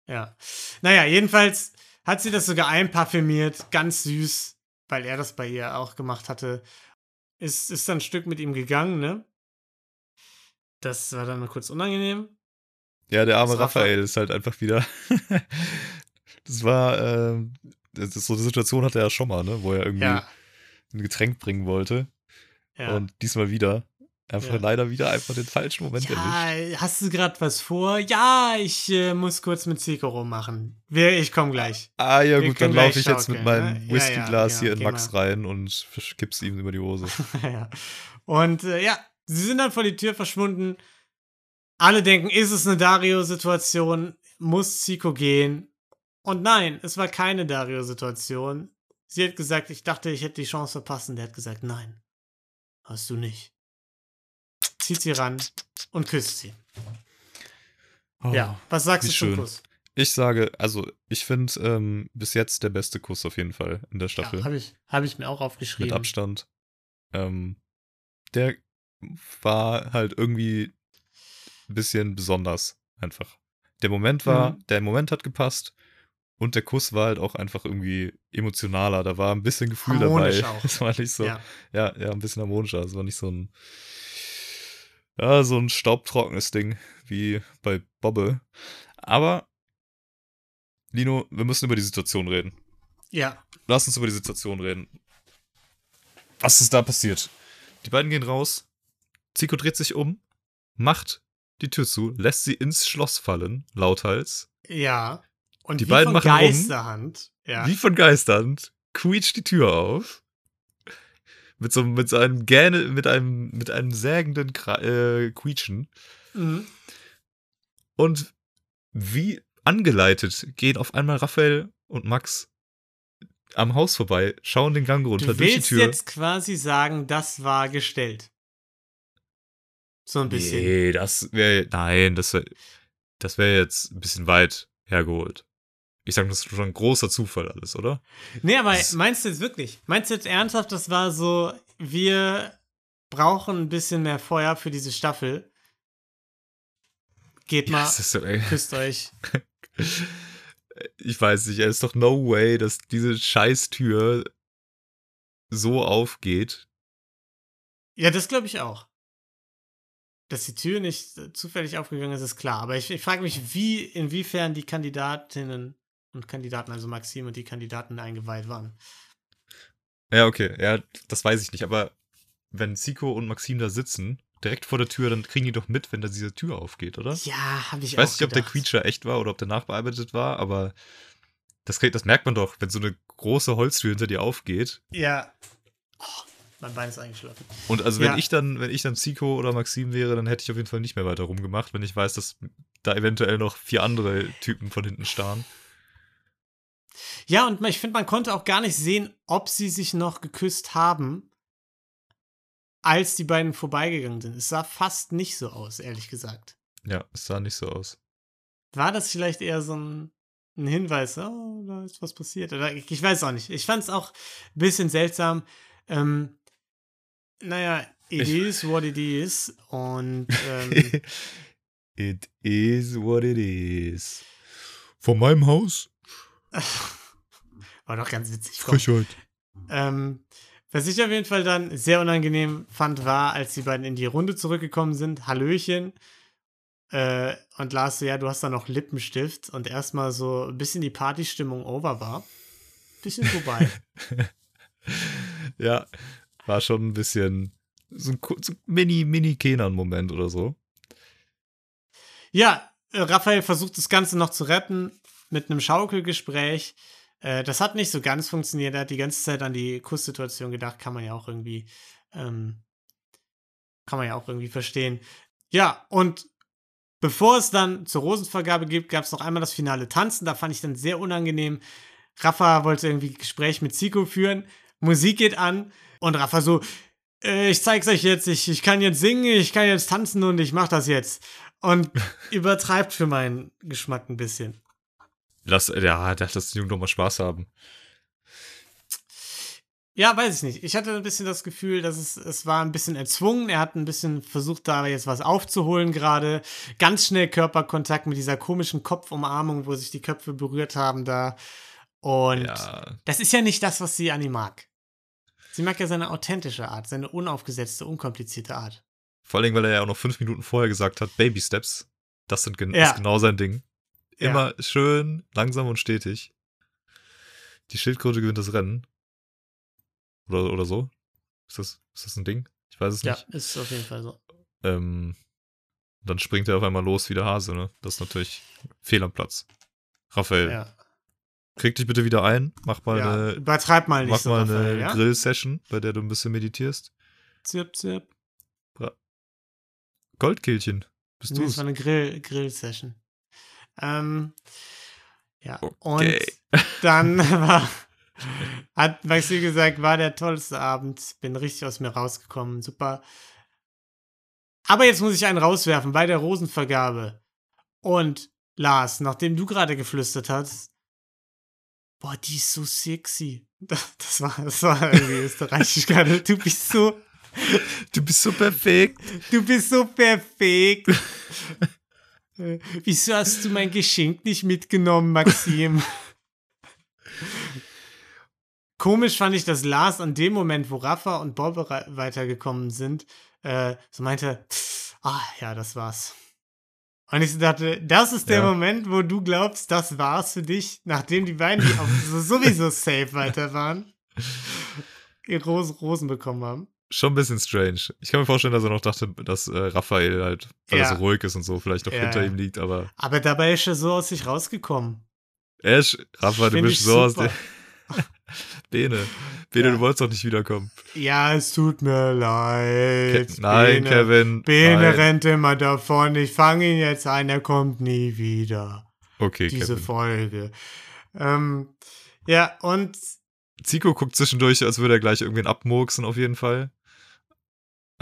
Ja. Naja, jedenfalls hat sie das sogar einparfümiert, ganz süß, weil er das bei ihr auch gemacht hatte. Ist, ist dann ein Stück mit ihm gegangen, ne? Das war dann mal kurz unangenehm. Ja, der arme Raphael ist halt einfach wieder. das war, äh, das so eine Situation hatte er ja schon mal, ne? Wo er irgendwie ja. ein Getränk bringen wollte. Ja. Und diesmal wieder. Einfach ja. leider wieder einfach den falschen Moment ja, erwischt. Hast du gerade was vor? Ja, ich äh, muss kurz mit Zico rummachen. Ich komme gleich. Ah ja, Wir gut, dann laufe ich jetzt mit meinem ne? Whiskyglas hier in Max rein und kipp's ihm über die Hose. ja. Und äh, ja, sie sind dann vor die Tür verschwunden. Alle denken, ist es eine Dario-Situation? Muss Zico gehen? Und nein, es war keine Dario-Situation. Sie hat gesagt, ich dachte, ich hätte die Chance verpassen. Der hat gesagt, nein, hast du nicht zieht sie ran und küsst sie. Oh, ja, was sagst du zum Kuss? Ich sage, also ich finde ähm, bis jetzt der beste Kuss auf jeden Fall in der Staffel. Ja, Habe ich, hab ich mir auch aufgeschrieben. Mit Abstand. Ähm, der war halt irgendwie ein bisschen besonders einfach. Der Moment war, mhm. der Moment hat gepasst und der Kuss war halt auch einfach irgendwie emotionaler. Da war ein bisschen Gefühl Harmonisch dabei. Auch. Es war nicht so, ja. ja, ja, ein bisschen harmonischer. Es war nicht so ein ja, so ein staubtrockenes Ding, wie bei Bobbe. Aber, Lino, wir müssen über die Situation reden. Ja. Lass uns über die Situation reden. Was ist da passiert? Die beiden gehen raus. Zico dreht sich um, macht die Tür zu, lässt sie ins Schloss fallen, lauthals. Ja. Und die beiden machen Geisterhand. Rum, ja. Wie von Geisterhand. Quietscht die Tür auf. Mit so, mit so einem Gähne, mit einem, mit einem sägenden äh, Quietschen. Mhm. Und wie angeleitet gehen auf einmal Raphael und Max am Haus vorbei, schauen den Gang runter du durch die Tür. Du willst jetzt quasi sagen, das war gestellt. So ein bisschen. Nee, das wäre, nein, das wäre, das wäre jetzt ein bisschen weit hergeholt. Ich sag, das ist schon ein großer Zufall alles, oder? Nee, aber das meinst du jetzt wirklich? Meinst du jetzt ernsthaft, das war so, wir brauchen ein bisschen mehr Feuer für diese Staffel. Geht mal, ja, so, küsst euch. ich weiß nicht, es ist doch no way, dass diese Scheißtür so aufgeht. Ja, das glaube ich auch. Dass die Tür nicht zufällig aufgegangen ist, ist klar. Aber ich, ich frage mich, wie, inwiefern die Kandidatinnen und Kandidaten, also Maxim und die Kandidaten eingeweiht waren. Ja, okay, ja, das weiß ich nicht, aber wenn Zico und Maxim da sitzen, direkt vor der Tür, dann kriegen die doch mit, wenn da diese Tür aufgeht, oder? Ja, habe ich, ich auch weiß nicht, ob der Creature echt war oder ob der nachbearbeitet war, aber das, das merkt man doch, wenn so eine große Holztür hinter dir aufgeht. Ja. Oh, mein Bein ist eingeschlafen. Und also wenn ich dann, wenn ich dann Zico oder Maxim wäre, dann hätte ich auf jeden Fall nicht mehr weiter rumgemacht, wenn ich weiß, dass da eventuell noch vier andere Typen von hinten starren. Ja, und ich finde, man konnte auch gar nicht sehen, ob sie sich noch geküsst haben, als die beiden vorbeigegangen sind. Es sah fast nicht so aus, ehrlich gesagt. Ja, es sah nicht so aus. War das vielleicht eher so ein, ein Hinweis, oh, da ist was passiert? Oder ich, ich weiß auch nicht. Ich fand es auch ein bisschen seltsam. Ähm, naja, it ich is what it is. Und ähm, It is what it is. Von meinem Haus War doch ganz witzig. Frechheit. Ähm, was ich auf jeden Fall dann sehr unangenehm fand, war, als die beiden in die Runde zurückgekommen sind, Hallöchen. Äh, und Lars so, ja, du hast da noch Lippenstift und erstmal so ein bisschen die Partystimmung over war. Bisschen vorbei. ja, war schon ein bisschen so ein, so ein mini, mini Kenan-Moment oder so. Ja, äh, Raphael versucht das Ganze noch zu retten mit einem Schaukelgespräch. Äh, das hat nicht so ganz funktioniert. Er hat die ganze Zeit an die Kusssituation gedacht, kann man ja auch irgendwie, ähm, kann man ja auch irgendwie verstehen. Ja, und bevor es dann zur Rosenvergabe gibt, gab es noch einmal das finale Tanzen. Da fand ich dann sehr unangenehm. Rafa wollte irgendwie Gespräch mit Zico führen. Musik geht an und Rafa so, äh, ich zeig's euch jetzt, ich, ich kann jetzt singen, ich kann jetzt tanzen und ich mach das jetzt. und übertreibt für meinen Geschmack ein bisschen. Lass, ja, lass das Jungen doch mal Spaß haben. Ja, weiß ich nicht. Ich hatte ein bisschen das Gefühl, dass es, es war ein bisschen erzwungen. Er hat ein bisschen versucht, da jetzt was aufzuholen gerade. Ganz schnell Körperkontakt mit dieser komischen Kopfumarmung, wo sich die Köpfe berührt haben da. Und Ja, das ist ja nicht das, was sie an ihm mag. Sie mag ja seine authentische Art, seine unaufgesetzte, unkomplizierte Art. vor allem, weil er ja auch noch fünf Minuten vorher gesagt hat, Baby Steps. Das sind gen Ja. ist genau sein Ding. Ja. Immer schön, langsam und stetig. Die Schildkröte gewinnt das Rennen. Oder, oder so. Ist das, ist das ein Ding? Ich weiß es Ja, nicht. ist auf jeden Fall so. Ähm, dann springt er auf einmal los wie der Hase, ne? Das ist natürlich fehl am Platz. Raphael, Ja. krieg dich bitte wieder ein. Mach mal ja. eine, Übertreib mal nicht mach so, mal Raphael, eine ja? Grill-Session, bei der du ein bisschen meditierst. Zirp, zirp. Goldkehlchen, bist Nee, du das war eine Grill- Grill-Session. Ähm, ja, Okay. und dann war, hat Maxi gesagt, war der tollste Abend. Bin richtig aus mir rausgekommen. Super. Aber jetzt muss ich einen rauswerfen bei der Rosenvergabe. Und Lars, nachdem du gerade geflüstert hast, boah, die ist so sexy. Das, das war, das war irgendwie österreichisch gerade. Du bist so, Du bist so perfekt. Du bist so perfekt. Wieso hast du mein Geschenk nicht mitgenommen, Maxim? Komisch fand ich, dass Lars an dem Moment, wo Rafa und Bob weitergekommen sind, äh, so meinte, ah ja, das war's. Und ich dachte, das ist der Ja. Moment, wo du glaubst, das war's für dich, nachdem die beiden, die sowieso safe weiter waren, ihre Rosen, Rosen bekommen haben. Schon ein bisschen strange. Ich kann mir vorstellen, dass er noch dachte, dass äh, Raphael halt, weil Ja. er so ruhig ist und so, vielleicht noch Ja, hinter ihm liegt, aber Aber dabei ist er so aus sich rausgekommen. Ash, Rafa, du bist so aus super. der. Bene. Bene, Ja. du wolltest doch nicht wiederkommen. Ja, es tut mir leid. Ke nein, Bene, Kevin. Bene nein. rennt immer davon. Ich fange ihn jetzt ein, er kommt nie wieder. Okay, Diese Kevin. Folge. Ähm, ja, und Zico guckt zwischendurch, als würde er gleich irgendwen abmurksen, auf jeden Fall.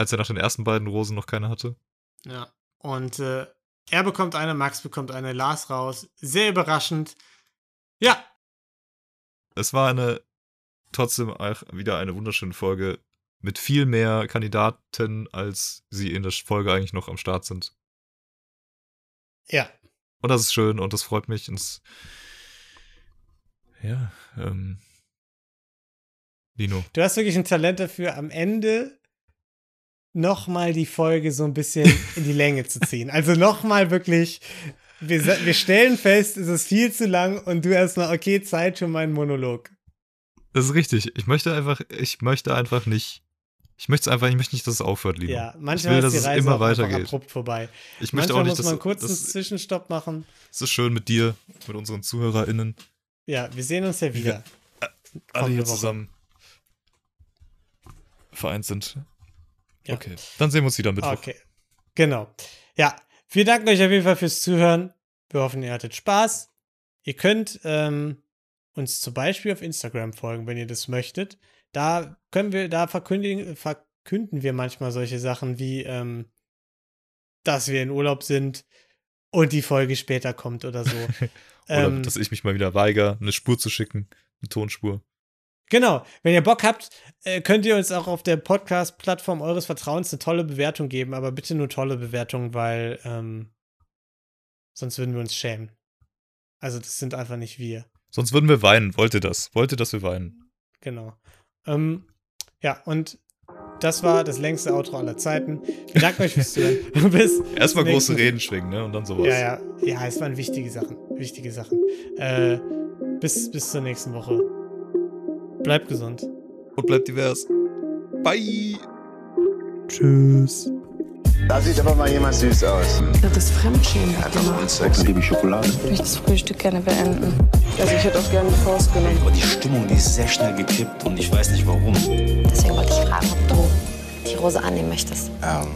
Als er nach den ersten beiden Rosen noch keine hatte. ja, und äh, er bekommt eine, Max bekommt eine, Lars raus. Sehr überraschend. Ja, Es war eine, trotzdem auch wieder eine wunderschöne Folge mit viel mehr Kandidaten, als sie in der Folge eigentlich noch am Start sind. ja. Und das ist schön und das freut mich. Es, ja, ähm. Lino. Du hast wirklich ein Talent dafür, am Ende nochmal die Folge so ein bisschen in die Länge zu ziehen. Also nochmal wirklich, wir, wir stellen fest, es ist viel zu lang und du erstmal, okay, Zeit für meinen Monolog. Das ist richtig. Ich möchte einfach, ich möchte einfach nicht. Ich möchte es einfach, ich möchte nicht, dass es aufhört, Lino. Ja, manchmal will, ist die es Reise immer weitergeht. abrupt vorbei. Ich möchte Manchmal auch nicht, muss dass man kurz einen Zwischenstopp machen. das ist schön mit dir, mit unseren ZuhörerInnen, Ja, wir sehen uns ja wieder. alle Kommende hier Woche. zusammen vereint sind. Ja. Okay, dann sehen wir uns wieder Mittwoch. Okay, genau. Ja, wir danken euch auf jeden Fall fürs Zuhören. Wir hoffen, ihr hattet Spaß. Ihr könnt ähm, uns zum Beispiel auf Instagram folgen, wenn ihr das möchtet. Da können wir, da verkündigen, verkünden wir manchmal solche Sachen wie, ähm, dass wir in Urlaub sind und die Folge später kommt oder so. Oder Ähm, dass ich mich mal wieder weigere, eine Spur zu schicken, eine Tonspur. Genau. Wenn ihr Bock habt, äh, könnt ihr uns auch auf der Podcast-Plattform eures Vertrauens eine tolle Bewertung geben, aber bitte nur tolle Bewertung, weil ähm, sonst würden wir uns schämen. Also das sind einfach nicht wir. Sonst würden wir weinen. Wollt ihr das? Wollt ihr, dass wir weinen? Genau. Ähm, ja, und das war das längste Outro aller Zeiten. Wir danken euch fürs Zuhören. Bis Erstmal große Reden schwingen, ne? Und dann sowas. Ja, ja, ja, es waren wichtige Sachen. Wichtige Sachen. Äh, bis, bis zur nächsten Woche. Bleibt gesund. Und bleibt divers. Bye. Tschüss. Da sieht aber mal jemand süß aus. Das ist Fremdschämen. Einfach so unsexy. Liebe Schokolade. Ich möchte das Frühstück gerne beenden. Also ich hätte auch gerne die Faust genommen. Aber die Stimmung, die ist sehr schnell gekippt und ich weiß nicht warum. Deswegen wollte ich fragen, ob du die Rose annehmen möchtest. Ähm,